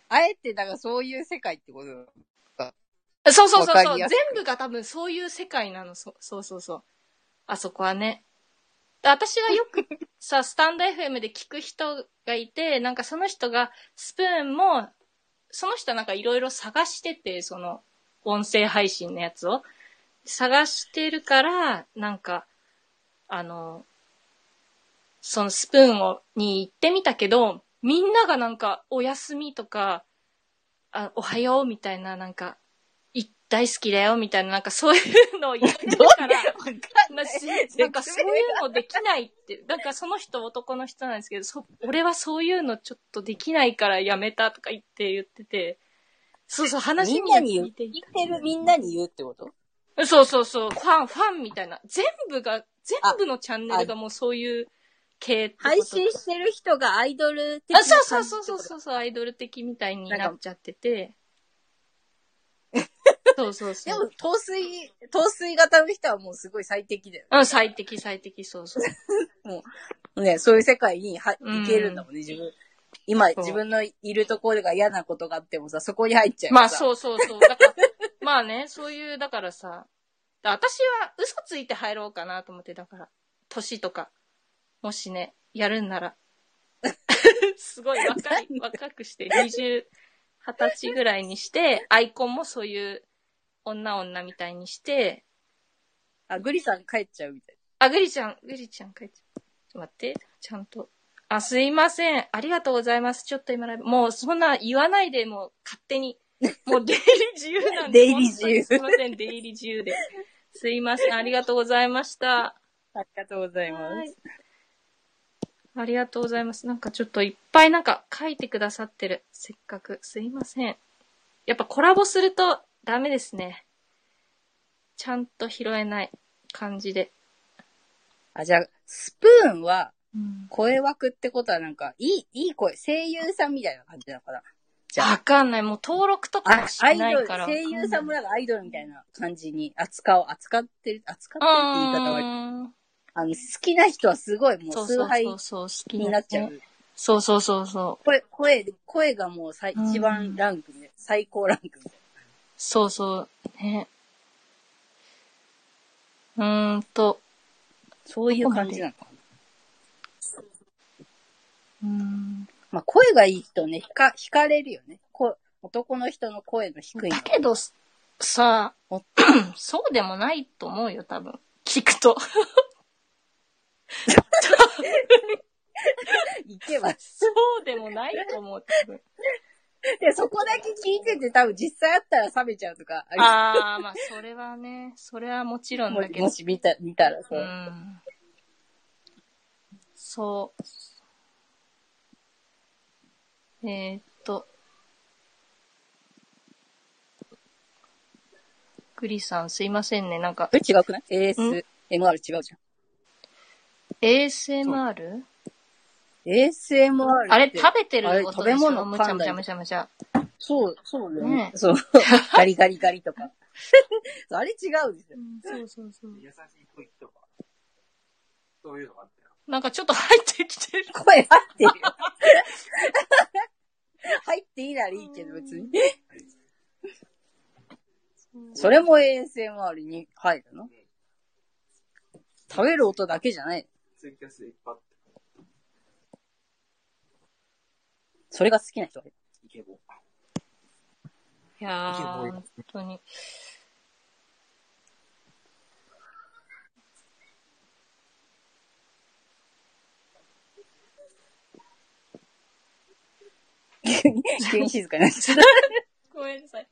あえて、だからそういう世界ってことそうそうそうそう。全部が多分そういう世界なの。そそうそうそう。あそこはね。で私がよくさ、<laughs> スタンド FM で聞く人がいて、なんかその人が、スプーンも、その人なんかいろいろ探してて、その、音声配信のやつを。探してるから、なんか、あの、そのスプーンを、に行ってみたけど、みんながなんか、お休みとか、あおはようみたいな、なんか、い大好きだよみたいな、なんかそういうのを言ってるから、<laughs> なんかそういうのできないって、なんかその人男の人なんですけど、そ俺はそういうのちょっとできないからやめたとか言って言ってて、そうそう、話みんなに言う。聞いて言ってるみんなに言うってこと？そうそうそう、ファン、ファンみたいな。全部が、全部のチャンネルがもうそういう系配信してる人がアイドル的あ、なそうそうそうそうそうそう、アイドル的みたいになっちゃってて。<laughs> そうそうそでもう。、糖水、糖水型の人はもうすごい最適だよ。うん、最適最適、そうそ <laughs> う。ね、そういう世界にはうん行けるんだもんね、自分。今、自分のいるところが嫌なことがあってもさ、そこに入っちゃう。まあそうそうそう。だから、<laughs> まあね、そういう、だからさ、だ私は嘘ついて入ろうかなと思って、だから、年とか、もしね、やるんなら。<laughs> すごい若い、若くして、20、20歳ぐらいにして、アイコンもそういう女女みたいにして、あ、グリさん帰っちゃうみたいあ、グリちゃん、グリちゃん帰っちゃう。ちょっと待って、ちゃんと。あ、すいません。ありがとうございます。ちょっと今ライブ、もうそんな言わないで、もう勝手に。<laughs> もう出入り自由なんで。出入り自由すいません、出入り自由で。すいません、ありがとうございました。な。ありがとうございまはいす。ありがとうございます。なんかちょっといっぱいなんか書いてくださってる。せっかく。すいません。やっぱコラボするとダメですね。ちゃんと拾えない感じで。あ、じゃあ、スプーンは、うん声枠ってことはなんか、いい、いい声、声優さんみたいな感じなのかな？じゃわあ、かんない。もう登録とかしアイドル、ないから。声優さんもなんかアイドルみたいな感じに扱う、扱ってる、扱ってるって言い方は、うん。あの、好きな人はすごいもそう崇拝になっちゃねう。そうそうそうそう。声、声、声がもう最うん一番ランクで、最高ランクで。そうそう。ね。うーんと、そういう感じなのかな。うーん。まあ、声がいい人ね、ひか、惹かれるよね。こ男の人の声の低いのだ。けど、さお、<clears throat> そうでもないと思うよ、多分。聞くと。<laughs> いけば。そうでもないと思う、多分。で、そこだけ聞いてて多分実際あったら冷めちゃうとかありあー、まあ、それはね、それはもちろんもだけども。し見た、見たらそうう。ん。そう。えー、っと。グリさんすいませんね。なんかえ、、違くない ?AS、MR 違うじゃん。ASMR? ASMR って。あれ、食べてあれる音でしょ？食べ物むちゃむちゃむちゃむちゃ。そう、そうだよねね。そう。<laughs> ガリガリガリとか。<laughs> あれ違うんですよ。そうそうそう。優しい空気とか、そういうのがあったよ。なんかちょっと入ってきてる。声入ってるよ。入っていいならいいけど別に。それも ASMR に入るの？食べる音だけじゃない。それが好きな人がい。いやー、本当に。<laughs> 急に静かになっちゃっごめんなさい。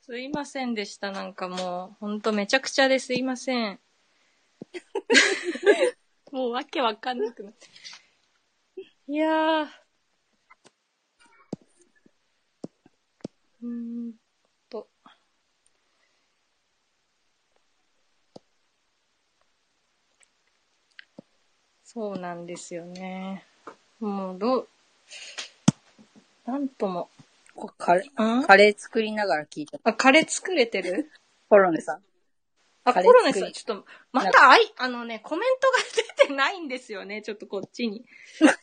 すいませんでした。なんかもう、ほんとめちゃくちゃですいません。<laughs> もうわけわかんなくなって。いやー。うーんと。そうなんですよね。もう、どう、なんとも。こカレあー、カレー作りながら聞いた。あ、カレー作れてる？コロネさん。あ、コロネさん、ちょっと、また、あい、あのね、コメントが出てないんですよね、ちょっとこっちに。出る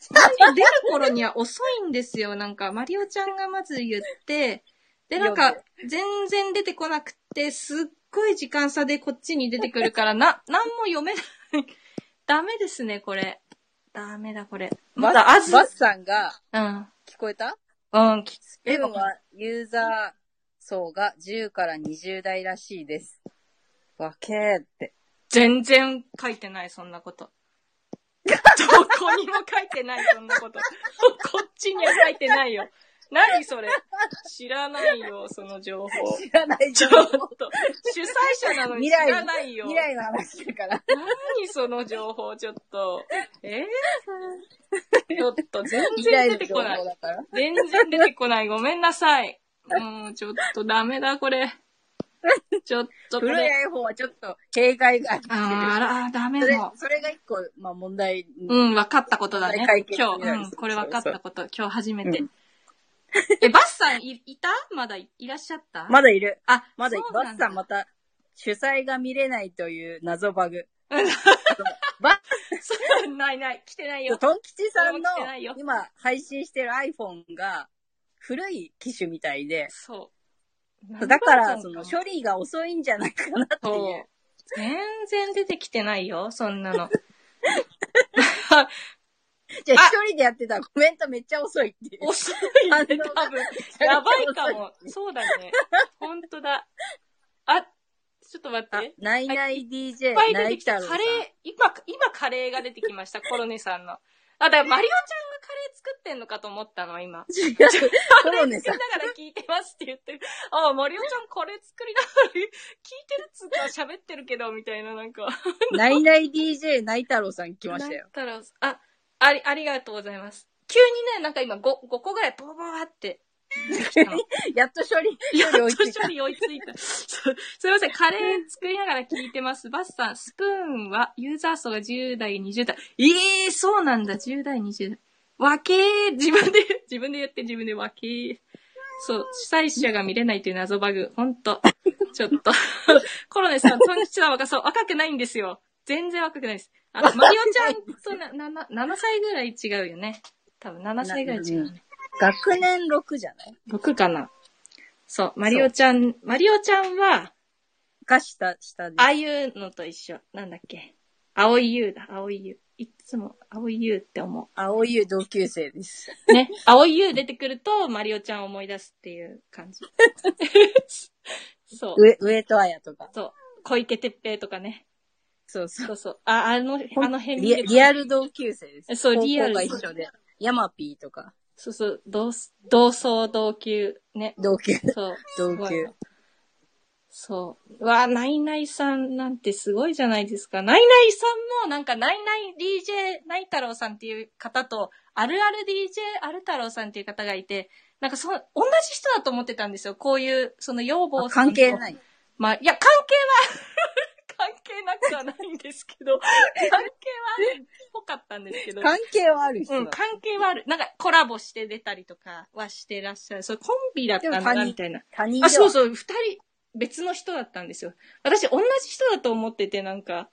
頃には遅いんですよ、なんか、マリオちゃんがまず言って、で、なんか、全然出てこなくて、すっごい時間差でこっちに出てくるから、な、なんも読めない。ダメですね、これ。ダメだ、これ。まだ、あず、バさんがうん。聞こえた？うん、きスプーンはユーザー層が10から20代らしいです。わけーって。全然書いてない、そんなこと。<laughs> どこにも書いてない、そんなこと。こっちには書いてないよ。何それ？知らないよ、<laughs> その情報。知らないちょ情っと報。、主催者なのに知らないよ。未来の話だから。何その情報、ちょっと。え？ー、<laughs> ちょっと全未然出てこない。全然出てこない。ごめんなさい。もう、ちょっとダメだ、これ。ちょっとこ古いれ。iPhone はちょっと警戒があってる。あら、ダメそれもう。それが一個、まあ問題。うん、分かったことだね。今日、うん、これ分かったこと、今日初めて。うん <laughs> え、バスさんい、いた？まだいいらっしゃった？まだいる。あ、まだいる。そうなんだバスさんまた、主催が見れないという謎バグ。う <laughs> んバそうないない、来てないよ。トン吉さんのそれも来てないよ今配信してる iPhone が古い機種みたいで、そう。だから、その処理が遅いんじゃないかなってそいうう。。全然出てきてないよ、そんなの。<laughs> <laughs> じゃああ一人でやってたらコメントめっちゃ遅いっていう。遅いね、が多分。やばいかも。そうだね。ほんとだ。あ、ちょっと待って。ナイナイ DJ いっぱいナ出てきた。カレー、今、今カレーが出てきました、コロネさんの。あ、だからマリオちゃんがカレー作ってんのかと思ったの、今。違う。コロネさん作り。ながら聞いてますって言ってる。あ、マリオちゃんカレー作りながら聞いてるっつうか喋ってるけど、みたいな、なんか。ナイナイ DJ ナイタロウさん来ましたよ。なんだろうあ、あり、ありがとうございます。急にね、なんか今 5, 5個ぐらいボボボーって。<laughs> やっと処理、やっと処理追いついた処。理追いついた。すいません、カレー作りながら聞いてます。バスさん、スプーンはユーザー層が10代、20代。ええー、そうなんだ、10代、20代。わけー、自分で、自分で言って自分でわけー。そう、主催者が見れないという謎バグ。ほんと。ちょっと。<laughs> コロネさん、トンチさんはそう、若くないんですよ。全然若くないです。あ、マリオちゃん <laughs> とな、な、7歳ぐらい違うよね。多分7歳ぐらい違うね。学年6じゃない？6かな。そう、マリオちゃん、マリオちゃんは、が下、下で。ああいうのと一緒。なんだっけ。青い優だ、青い優。いっつも青い優って思青い同級生です。う。ね。青い優出てくると、マリオちゃんを思い出すっていう感じ。<laughs> そう。上、上戸彩とか。そう。小池徹平とかね。そうそう。そう。あ、あの、あの辺見リリアル同級生です。そうリアルが一緒で。ヤマピーとか、そうそう。同、同窓同級。ね。同級。そう。同級。そう。うわ、ナイナイさんなんてすごいじゃないですか。ナイナイさんも、なんか、ナイナイ DJ ナイ太郎さんっていう方と、あるある DJ アル太郎さんっていう方がいて、なんかそ、同じ人だと思ってたんですよ。こういう、その養あ母さんと関係ない。まあ、いや、関係は、関係なくはないんですけど、<laughs> 関係はあるっぽかったんですけど。関係はある人だ。うん、関係はある。なんか、コラボして出たりとかはしてらっしゃる。そう、コンビだったんだみたいな。他人あ、そうそう、二人、別の人だったんですよ。私、同じ人だと思ってて、なんか、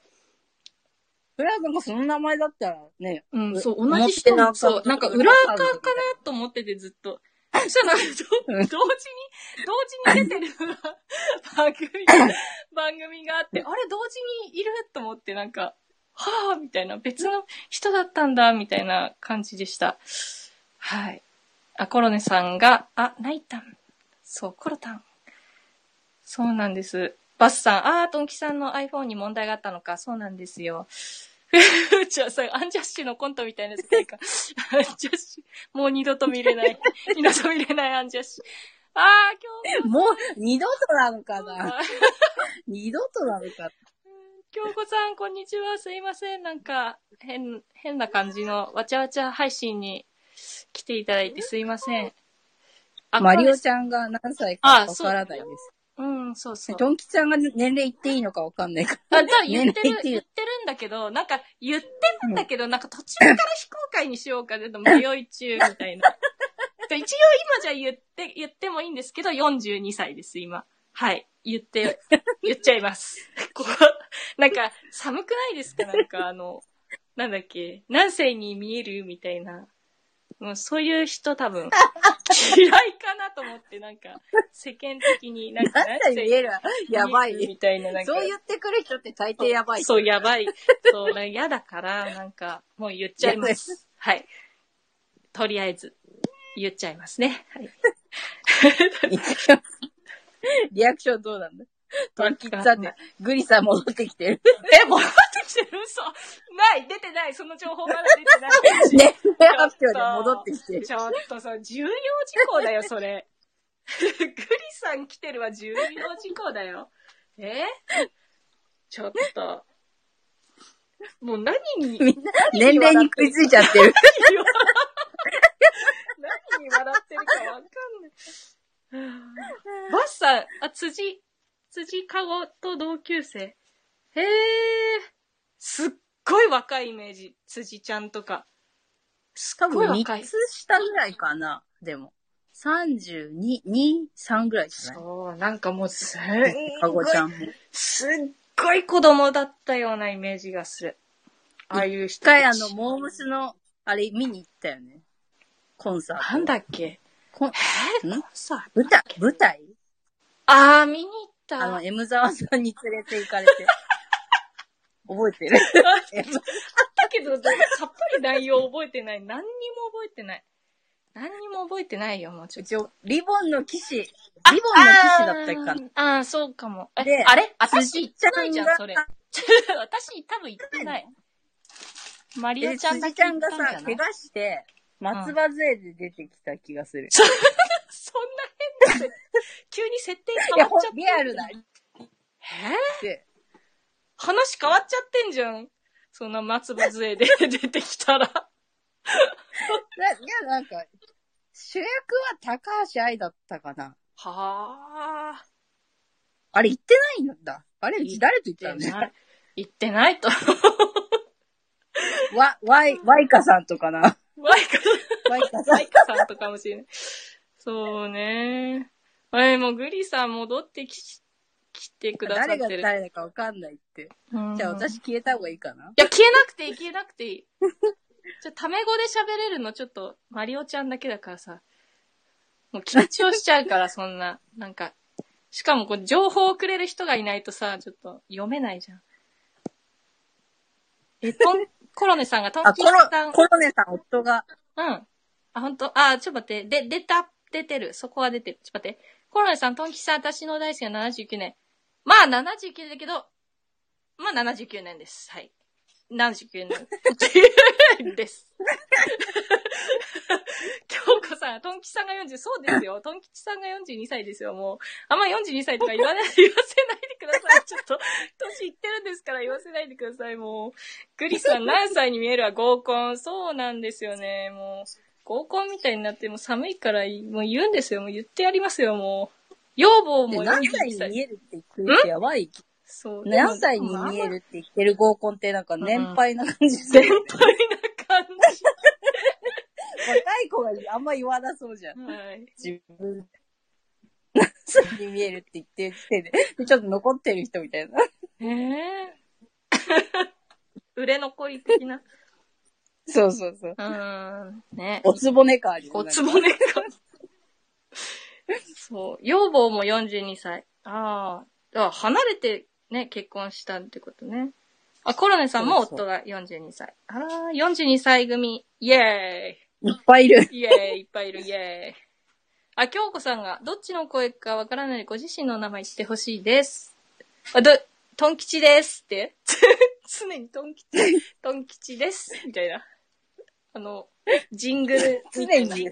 それはなんかその名前だったらね。うん、うそう、同表じ人そう、なんか裏垢かなと思ってて、ずっと。<laughs> そしたら、どうん同時に、同時に出てる <laughs> 番組が、番組があって、あれ、同時にいる？と思って、なんか、はぁ、みたいな、別の人だったんだ、みたいな感じでした。はい。あ、コロネさんが、あ、ナイタン。そう、コロタン。そうなんです。バスさん、あー、トンキさんの iPhone に問題があったのか、そうなんですよ。<laughs> じゃあさ、アンジャッシュのコントみたいな世界観。<laughs> アンジャッシュ。もう二度と見れない。<laughs> 二度と見れないアンジャッシュ。あー、今日もう二度となのかなは、二度となのか。京子さん、こんにちは。すいません。なんか、変、変な感じのわちゃわちゃ配信に来ていただいてすいません。あマリオちゃんが何歳かわからないです。うん、そうそう。トンキちゃんが年齢言っていいのかわかんないから。あ、じゃあ <laughs> 言ってる言ってるんだけど、なんか言ってるんだけど、なんか途中から非公開にしようかちょっと迷い中みたいな。<laughs> で一応今じゃ言って、言ってもいいんですけど、42歳です、今。はい。言って、言っちゃいます。<laughs> ここ、なんか寒くないですか？なんかあの、なんだっけ、何歳に見える？みたいな。もうそういう人多分、<laughs> 嫌いかなと思って、なんか、世間的になんか何歳見えるわやばいみたいな、なんか。そう言ってくる人って大抵やばい。そう、やばい。そう、なんか嫌だから、なんか、もう言っちゃいます。はい。とりあえず、言っちゃいますね。はい。<laughs> リアクションどうなんだ？トンキさんで、グリさん戻ってきてる。<laughs> え、戻ってきてる？嘘ない出てないその情報まだ出てない。<laughs> ね、発表で戻ってきてる。ちょっとさ、重要事項だよ、それ。<laughs> グリさん来てるは重要事項だよ。え？ちょっと。もう何に、みんな、年齢に食いついちゃってる。何に笑ってるかわかんない。バッサン、あ、辻、辻かごと同級生。へえ、すっごい若いイメージ。辻ちゃんとか。すっ3ごい若い。つ下ぐらいかな。でも。32、2、3ぐらいじゃない？そう、なんかもうすっかごごいちゃんも。すっごい子供だったようなイメージがする。ああいう人。一回あの、モームスの、あれ見に行ったよね。コンサート。なんだっけ？こんえん？さ舞台？舞台？あー、見に行った。あの、M 沢さんに連れて行かれて。<laughs> 覚えてる <laughs> だけど、さっぱり内容覚えてない。何にも覚えてない。何にも覚えてないよ、もうちょっと。リボンの騎士、リボンの騎士だったっけかな。あーあー、そうかも。えで、あれ私行ってないじゃん、それ。<laughs> 私多分行ってない。マリで、オちゃんだ辻け行ったちゃんがさ、怪我して、松葉杖で出てきた気がする。そんな変な設、<laughs> 急に設定変わっちゃって。リアルだ。え？で、話変わっちゃってんじゃん。そんな松葉杖で <laughs> 出てきたら。ないや、なんか、主役は高橋愛だったかな。はあ。あれ言ってないんだ。あれ、うち誰と言ったのね。言ってない。言ってないと。わ、ワイ、ワイカさんとかな。ワイカワイカさん。サイカさんとかもしれない。そうね。あれ、もうグリさん戻ってき、来てくださってる。誰が誰だかわかんないって。うんじゃあ私消えた方がいいかないや、消えなくていい、消えなくていい。じゃあ、タメ語で喋れるのちょっと、マリオちゃんだけだからさ。もう緊張しちゃうから、<laughs> そんな。なんか。しかも、こう、情報をくれる人がいないとさ、ちょっと読めないじゃん。え、トン、<laughs> コロネさんがトンあ、キコロさん、、コロネさん、夫が、うん。あ、本当？あ、ちょっと待って。で、出た、出てる。そこは出てる。ちょっと待って。コロネさん、トンキさん、私の大好きな79年。まあ、79年だけど、まあ、79年です。はい。79年。です。<laughs> 京子さん、トンキさんが40、そうですよ。トンキさんが42歳ですよ、もう。あんま42歳とか言わない、言わせないでください。<laughs> ちょっと、年いってるんですから言わせないでください、もう。グリスさん何歳に見えるわ、合コン。そうなんですよね、もう。合コンみたいになってもう寒いから、もう言うんですよ。もう言ってやりますよ、もう。養母もで何歳42に見えるって言ってやばい。そう。何歳に見えるるって言ってる合コンってなんか年配な感じ先で、輩な感若い子があんま言わなそうじゃん。じ。はい。自分。何歳に見えるって言ってる時点で、でちょっと残ってる人みたいな。ええ <laughs> 売れ残り的な。そうそうそう。うーん。ね。おつぼねかあるよ。おつぼねか。そう。養母も42歳。ああ。あ、離れてね、結婚したってことね。あ、コロネさんも夫が42歳。ああ、42歳組。イェーイ。いっぱいいる。イェーイ、いっぱいいる、イェーイ。あ、京子さんが、どっちの声かわからないでご自身の名前言ってほしいです。あ、ど、トン吉ですって <laughs> 常にトン吉、トン吉です。みたいな。あの、ジングル <laughs> 常みたいな。に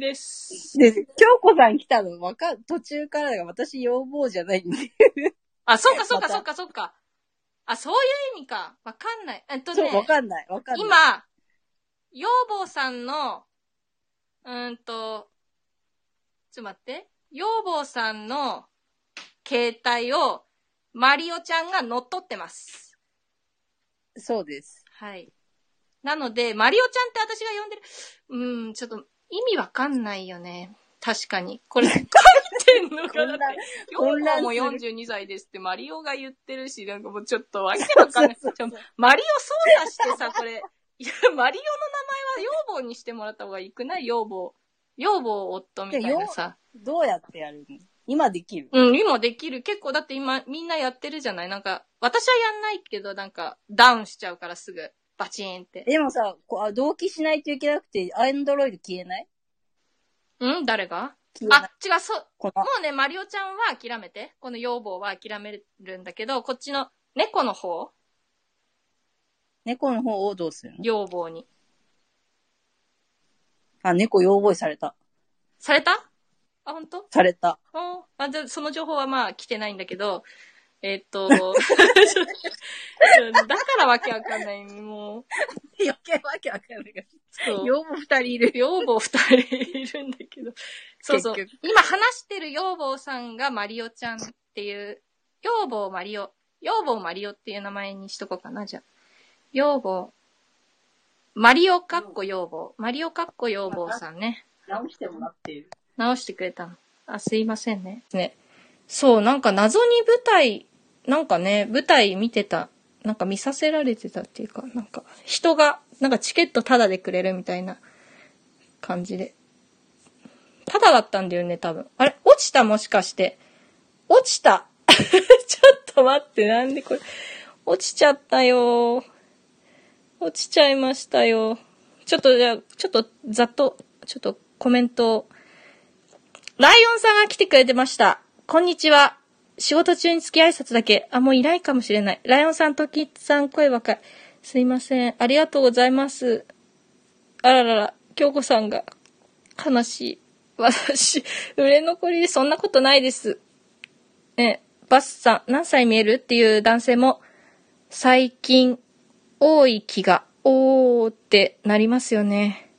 です。で、京子さん来たの、わか、途中からだが私要望じゃないんで。あ、そうかそうかそうかそうか。あ、そういう意味か。わかんない。えっとそう、ね、わかんない、わかんない。今、養坊さんの、うーんと、ちょっと待って。養坊さんの携帯を、マリオちゃんが乗っ取ってます。そうです。はい。なので、マリオちゃんって私が呼んでる、うーん、ちょっと意味わかんないよね。確かに。これ <laughs> 書いてんのかなって。養混乱坊もする42歳ですってマリオが言ってるし、なんかもうちょっとわけわかんない。<laughs> マリオ操作してさ、これ。いや、マリオの名前は養母にしてもらった方がいいくない？養母。養母夫みたいなさ。どうやってやるの？今できる？うん、今できる。結構だって今みんなやってるじゃない？なんか、私はやんないけど、なんか、ダウンしちゃうからすぐ、バチーンって。でもさ、こうあ同期しないといけなくて、アンドロイド消えない？うん？誰が？消えない。あ、違う、そう、この。もうね、マリオちゃんは諦めて。この養母は諦めるんだけど、こっちの猫の方、猫の方をどうするの？養母に。あ、猫要望された。された？あ、本当？された。ああ、じゃあその情報はまあ来てないんだけど、えっと、<laughs> だからわけわかんない。もう、余計わけわかんないけそうど。。養母二人いる。養母二人いるんだけど。そうそう結。今話してる養母さんがマリオちゃんっていう、養母マリオ、養母マリオっていう名前にしとこうかな、じゃあ。養母、マリオかっこ養母。マリオかっこ養母さんね。直してもらっている。直してくれたの。あ、すいませんね。ね。そう、なんか謎に舞台、なんかね、舞台見てた。なんか見させられてたっていうか、なんか人が、なんかチケットタダでくれるみたいな感じで。タダだったんだよね、多分。あれ落ちたもしかして。落ちた <laughs> ちょっと待って、なんでこれ。落ちちゃったよ落ちちゃいましたよ。ちょっとじゃあ、ちょっとざっと、ちょっとコメントをライオンさんが来てくれてました。こんにちは。仕事中に付き挨拶だけ。あ、もういないかもしれない。ライオンさん、トキッさん、声若い。すいません。ありがとうございます。あららら、京子さんが、悲しい。私、<laughs> 売れ残りでそんなことないです。え、バスさん、何歳見えるっていう男性も、最近、多い気が、おーってなりますよね。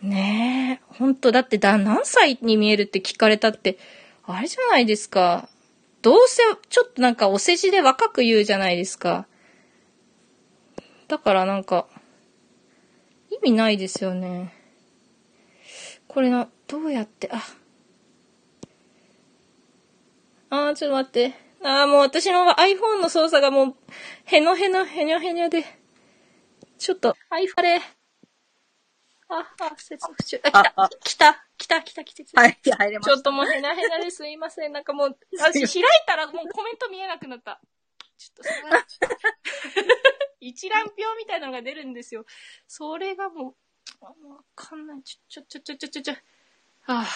ねえ、ほんと、だってだ、何歳に見えるって聞かれたって、あれじゃないですか。どうせ、ちょっとなんかお世辞で若く言うじゃないですか。だからなんか、意味ないですよね。これな、どうやって、あ。あー、ちょっと待って。あー、もう私の iPhone の操作がもう、へのへのへにょへにょで、ちょっと、iPhone で、あ、あ、接続中。あ、あ来た。来た、来た、来た、来た。はい、入れましちょっともうへなへなですいません。なんかもう、<laughs> 私開いたらもうコメント見えなくなった。ちょっとそれは一覧表みたいなのが出るんですよ。それがもう、あもうわかんない。ちょ、ちょ、ちょ、ちょ、ちょ、ちょ、はあ、は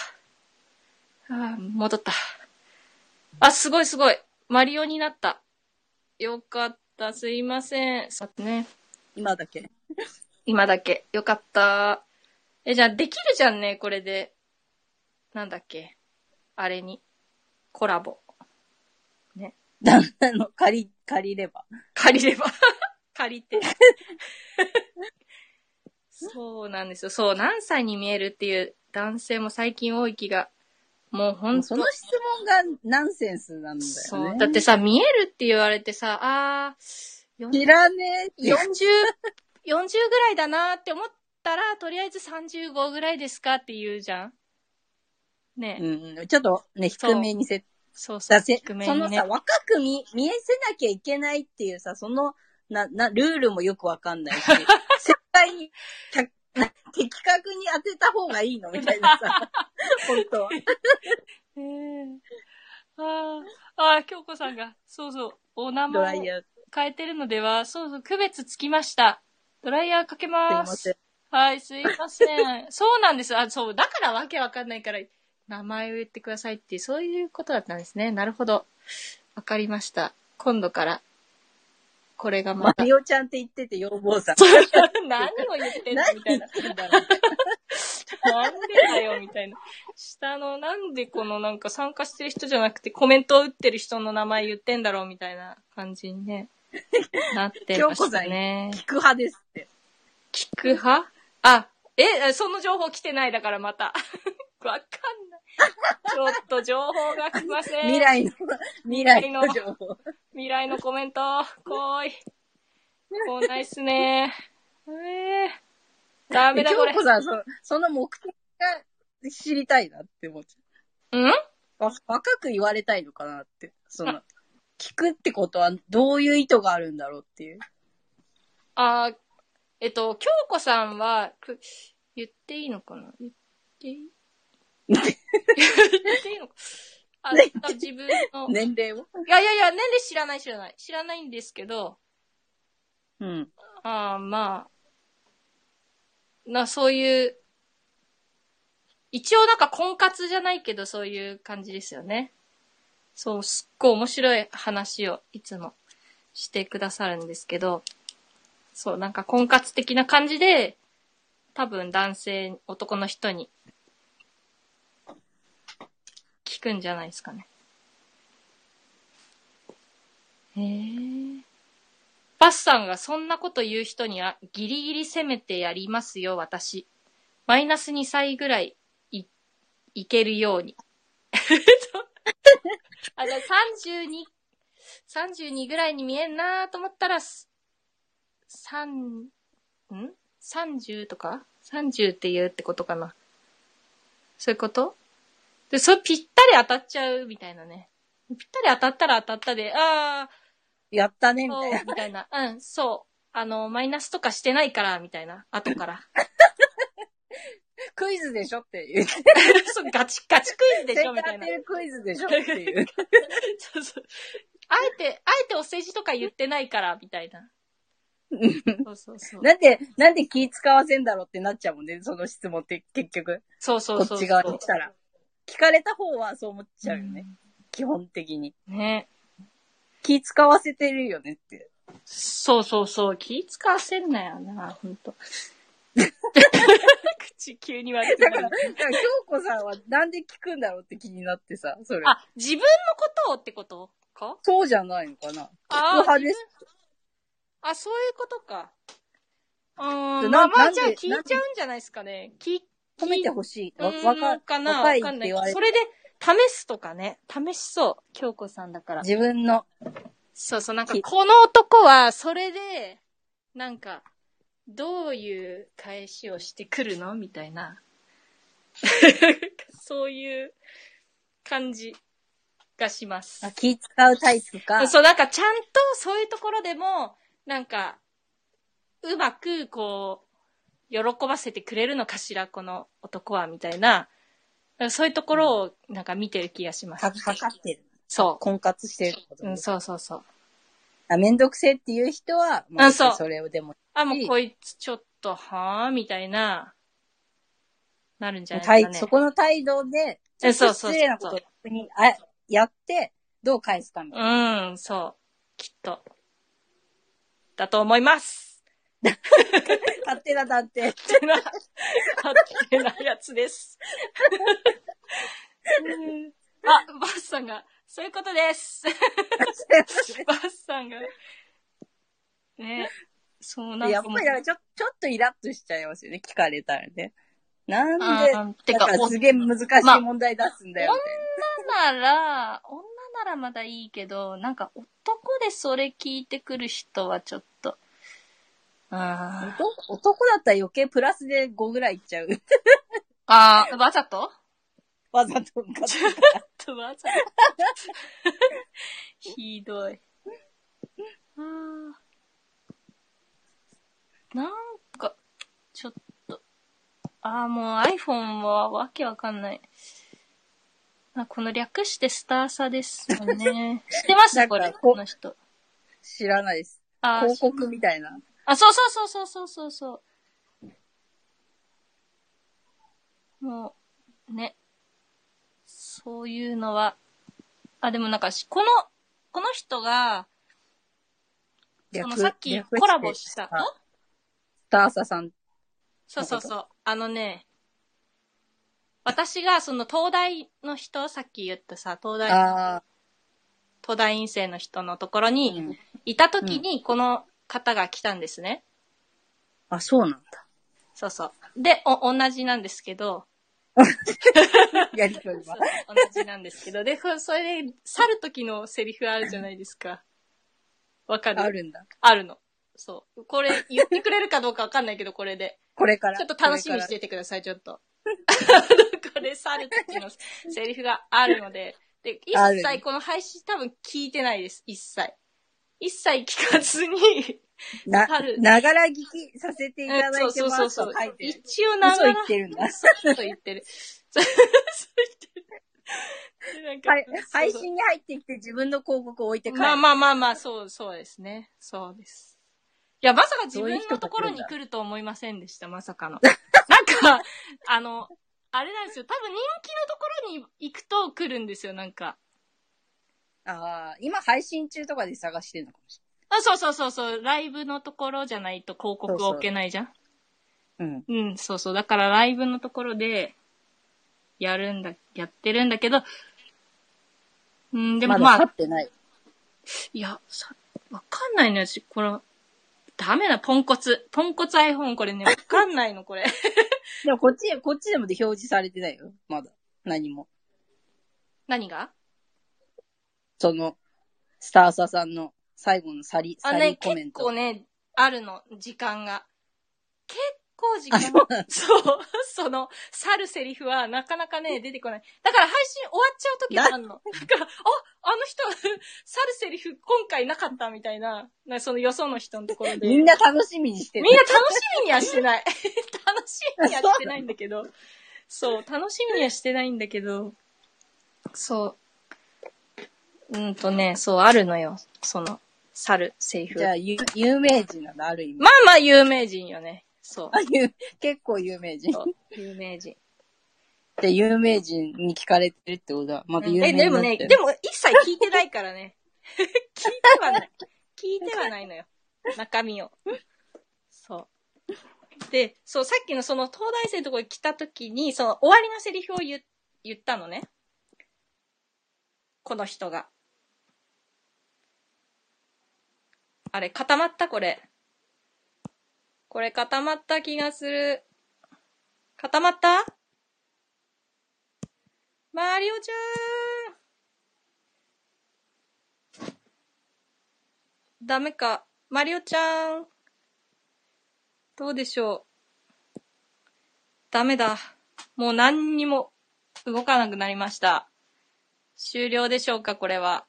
あ、戻った。あ、すごいすごい。マリオになった。よかった。すいません。さてね。今だけ。今だけ。よかった。え、じゃあ、できるじゃんね、これで。なんだっけ。あれに。コラボ。旦那の借り、借りれば。借りれば。<laughs> 借りて。そうなんですよ。そう、何歳に見えるっていう男性も最近多い気が。もうほんとその。質問がナンセンスなんだよそう。ね。だってさ、見えるって言われてさ、あー、知らねえって。40、40ぐらいだなって思ったら、とりあえず35ぐらいですかって言うじゃん。ね、うん、ちょっとね、低めにせ、そうそう。低めにねそのさ、若く見、見えせなきゃいけないっていうさ、その、な、な、ルールもよくわかんないし、<laughs> 絶対に、た的確に当てた方がいいのみたいなさ、<laughs> 本当は。ええああ、ああ、京子さんが、そうそう、お名前変えてるのでは、そうそう、区別つきました。ドライヤーかけいま。ますせん。はい、すいません。そうなんです。あ、そう、だからわけわかんないから、名前を言ってくださいって、そういうことだったんですね。なるほど。わかりました。今度から、これがまマた。リオちゃんって言ってて、要望さん。何を言ってんの何みたいな。<laughs> なんでだよ、みたいな。下の、なんでこのなんか参加してる人じゃなくてコメントを打ってる人の名前言ってんだろう、みたいな感じにね、<laughs> なってましたねな。。聞く派ですって。聞く派？あ、え、その情報来てないだからまた。<laughs> わかんない。ちょっと情報が来ません。<laughs> 未来の、未来の情報。未来のコメント、来い。来ないっすね。えー、ダメだこれ京。子さん、そその目的が知りたいなって思っちうん？ゃう。わ若く言われたいのかなって。その、聞くってことはどういう意図があるんだろうっていう。あーえっと、京子さんは、く言っていいのかな？言っていい？言っていいのか？<laughs> あ自分の、年齢を？いやいやいや、年齢知らない知らない。知らないんですけど、うん。ああ、まあ、な、そういう、一応なんか婚活じゃないけどそういう感じですよね。そう、すっごい面白い話をいつもしてくださるんですけど、そう、なんか婚活的な感じで、多分男性、男の人に聞くんじゃないですかね。へえ。バスさんがそんなこと言う人にはギリギリ攻めてやりますよ、私。マイナス2歳ぐらいい、いけるように。<laughs> あ、じゃあ32、32ぐらいに見えんなと思ったら、す3、ん ?30 とか ?30 って言うってことかな。そういうこと？で、それぴったり当たっちゃうみたいなね。ぴったり当たったら当たったで、あー、やったね、みたいな。みたいな。うん、そう。あの、マイナスとかしてないから、みたいな。後から。<laughs> クイズでしょって言って。<laughs> そう、ガチ、ガチクイズでしょみたいな当て。るクイズでしょっていう。<laughs> そうそう。あえて、あえてお世辞とか言ってないから、みたいな。そうそうそう。なんで、なんで気使わせんだろうってなっちゃうもんね、その質問って結局。そうそうそう。こっち側に来たら。聞かれた方はそう思っちゃうよね。基本的に。ね。気使わせてるよねって。そうそうそう。気使わせんなよな、ほんと。口急に悪くだから。だから京子さんはなんで聞くんだろうって気になってさ、それ。あ、自分のことをってこと？か？そうじゃないのかな。あ派です。あ、そういうことか。うーん。でまあじゃあ聞いちゃうんじゃないですかね。聞褒めてほしい。わ、うんわか、かなわかんない。それで、試すとかね。試しそう。京子さんだから。自分の、そうそう、なんか、きこの男は、それで、なんか、どういう返しをしてくるの？みたいな。<laughs> そういう感じがしますあ。気使うタイプか。そう、なんかちゃんとそういうところでも、なんか、うまくこう、喜ばせてくれるのかしら、この男は、みたいな。そういうところをなんか見てる気がします。か、かかってる。そ婚活してるう。ん、そうそうそう。あ、めんどくせえっていう人は、まうんそうそれをでも、あ、もうこいつちょっと、はぁみたいな、なるんじゃないですかね。態そこの態度で、えそうそう失礼なことをにあやって、どう返すかみたいな。うん、そう。きっと。だと思います。<laughs> 勝手な断定。ってな、勝手なやつです。うんあ、バスさんが、そういうことです。<laughs> バスさんが、ね、そうなんかもうやっぱりだからちょ、ちょっとイラッとしちゃいますよね、聞かれたらね。なんあで、ーてかすげえ難しまあい問題出すんだよって。女なら、女ならまだいいけど、なんか男でそれ聞いてくる人はちょっと、あー男男だったら余計プラスで5ぐらいいっちゃう。あー、わざと？わざとか。とわざと。ひどい。あーなんか、ちょっと、ああ、もう iPhone はわけわかんない。あこの略してスターサですよね。<laughs> 知ってます？これ、ここの人。知らないです。あー広告みたいな。あ、そうそうそうそうそうそうそう。もう、ね。そういうのは、あ、でもなんかし、この、この人が、略そのさっきコラボした。あん？スターサさん。そうそうそう。あのね、私がその東大の人、さっき言ったさ、東大、あ東大院生の人のところにん。いた時にこの方が来たんですね。あ、そうなんだ。そうそう。で、お、同じなんですけど、<laughs> やりとりは。同じなんですけど、で、こそれで、去る時のセリフあるじゃないですか。わかる？あるんだ。あるの。そう。これ、言ってくれるかどうかわかんないけど、これで。これから。ちょっと楽しみにしこててください、ちょっと。<laughs> これ、去る時のセリフがあるので、で、一切この配信多分聞いてないです、一切。一切聞かずに、な、ながら聞きさせていただいてそうますそうそうそうと書いてる。一応な嘘がら、言ってるんだ。そう言ってる。そう言ってる。配信に入ってきて自分の広告を置いて帰る。まあまあまあまあ、そう、そうですね。そうです。いや、まさか自分のところに来ると思いませんでした、まさかの。なんか、あの、あれなんですよ。多分人気のところに行くと来るんですよ、なんか。ああ、今配信中とかで探してるのかもしあ、そうそうそうそう。ライブのところじゃないと広告置けないじゃん。れない。うん。うん、そうそう。だからライブのところで、やるんだ、やってるんだけど、うん、でもまだまあ、去ってない。いや、さ、わかんないのよ、私、これ、ダメだ、ポンコツ。ポンコツ iPhone これね、わかんないの、これ。<laughs> でもこっち、こっちでもで表示されてないよ。まだ。何も。何が？その、スターサさんの最後のサリ、サあね、結リコメント。構ね、あるの、時間が。<laughs> 結構時あ間そうなんだそう、その、去るセリフはなかなかね、出てこない。だから配信終わっちゃう時もあるの。だから、あ、あの人、<laughs> 去るセリフ今回なかったみたいな、なそのよその人のところで。みんな楽しみにしてる。みんな楽しみにはしてない。<laughs> 楽しみにはしてないんだけど。そう、楽しみにはしてないんだけど、そう。うんとね、そう、あるのよ。その、去るセリフ。じゃあ、ゆ有名人なの、ある意味。まあまあ有名人よね。そう。あ、ゆ結構有名人。そう有名人。で、有名人に聞かれてるってことは、また有名え、人でもね、でも一切聞いてないからね。<laughs> 聞いてはない。聞いてはないのよ。中身を。そう。で、そう、さっきのその東大生のところに来た時に、その終わりのセリフを言言ったのね。この人が。あれ、固まった？これ。これ固まった気がする。固まった？マリオちゃんダメか。マリオちゃん。どうでしょう。ダメだ。もう何にも動かなくなりました。終了でしょうか、これは。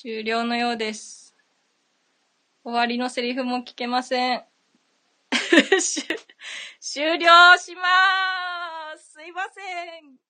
終了のようです。終わりのセリフも聞けません。<laughs> 終了しまーす。すいません。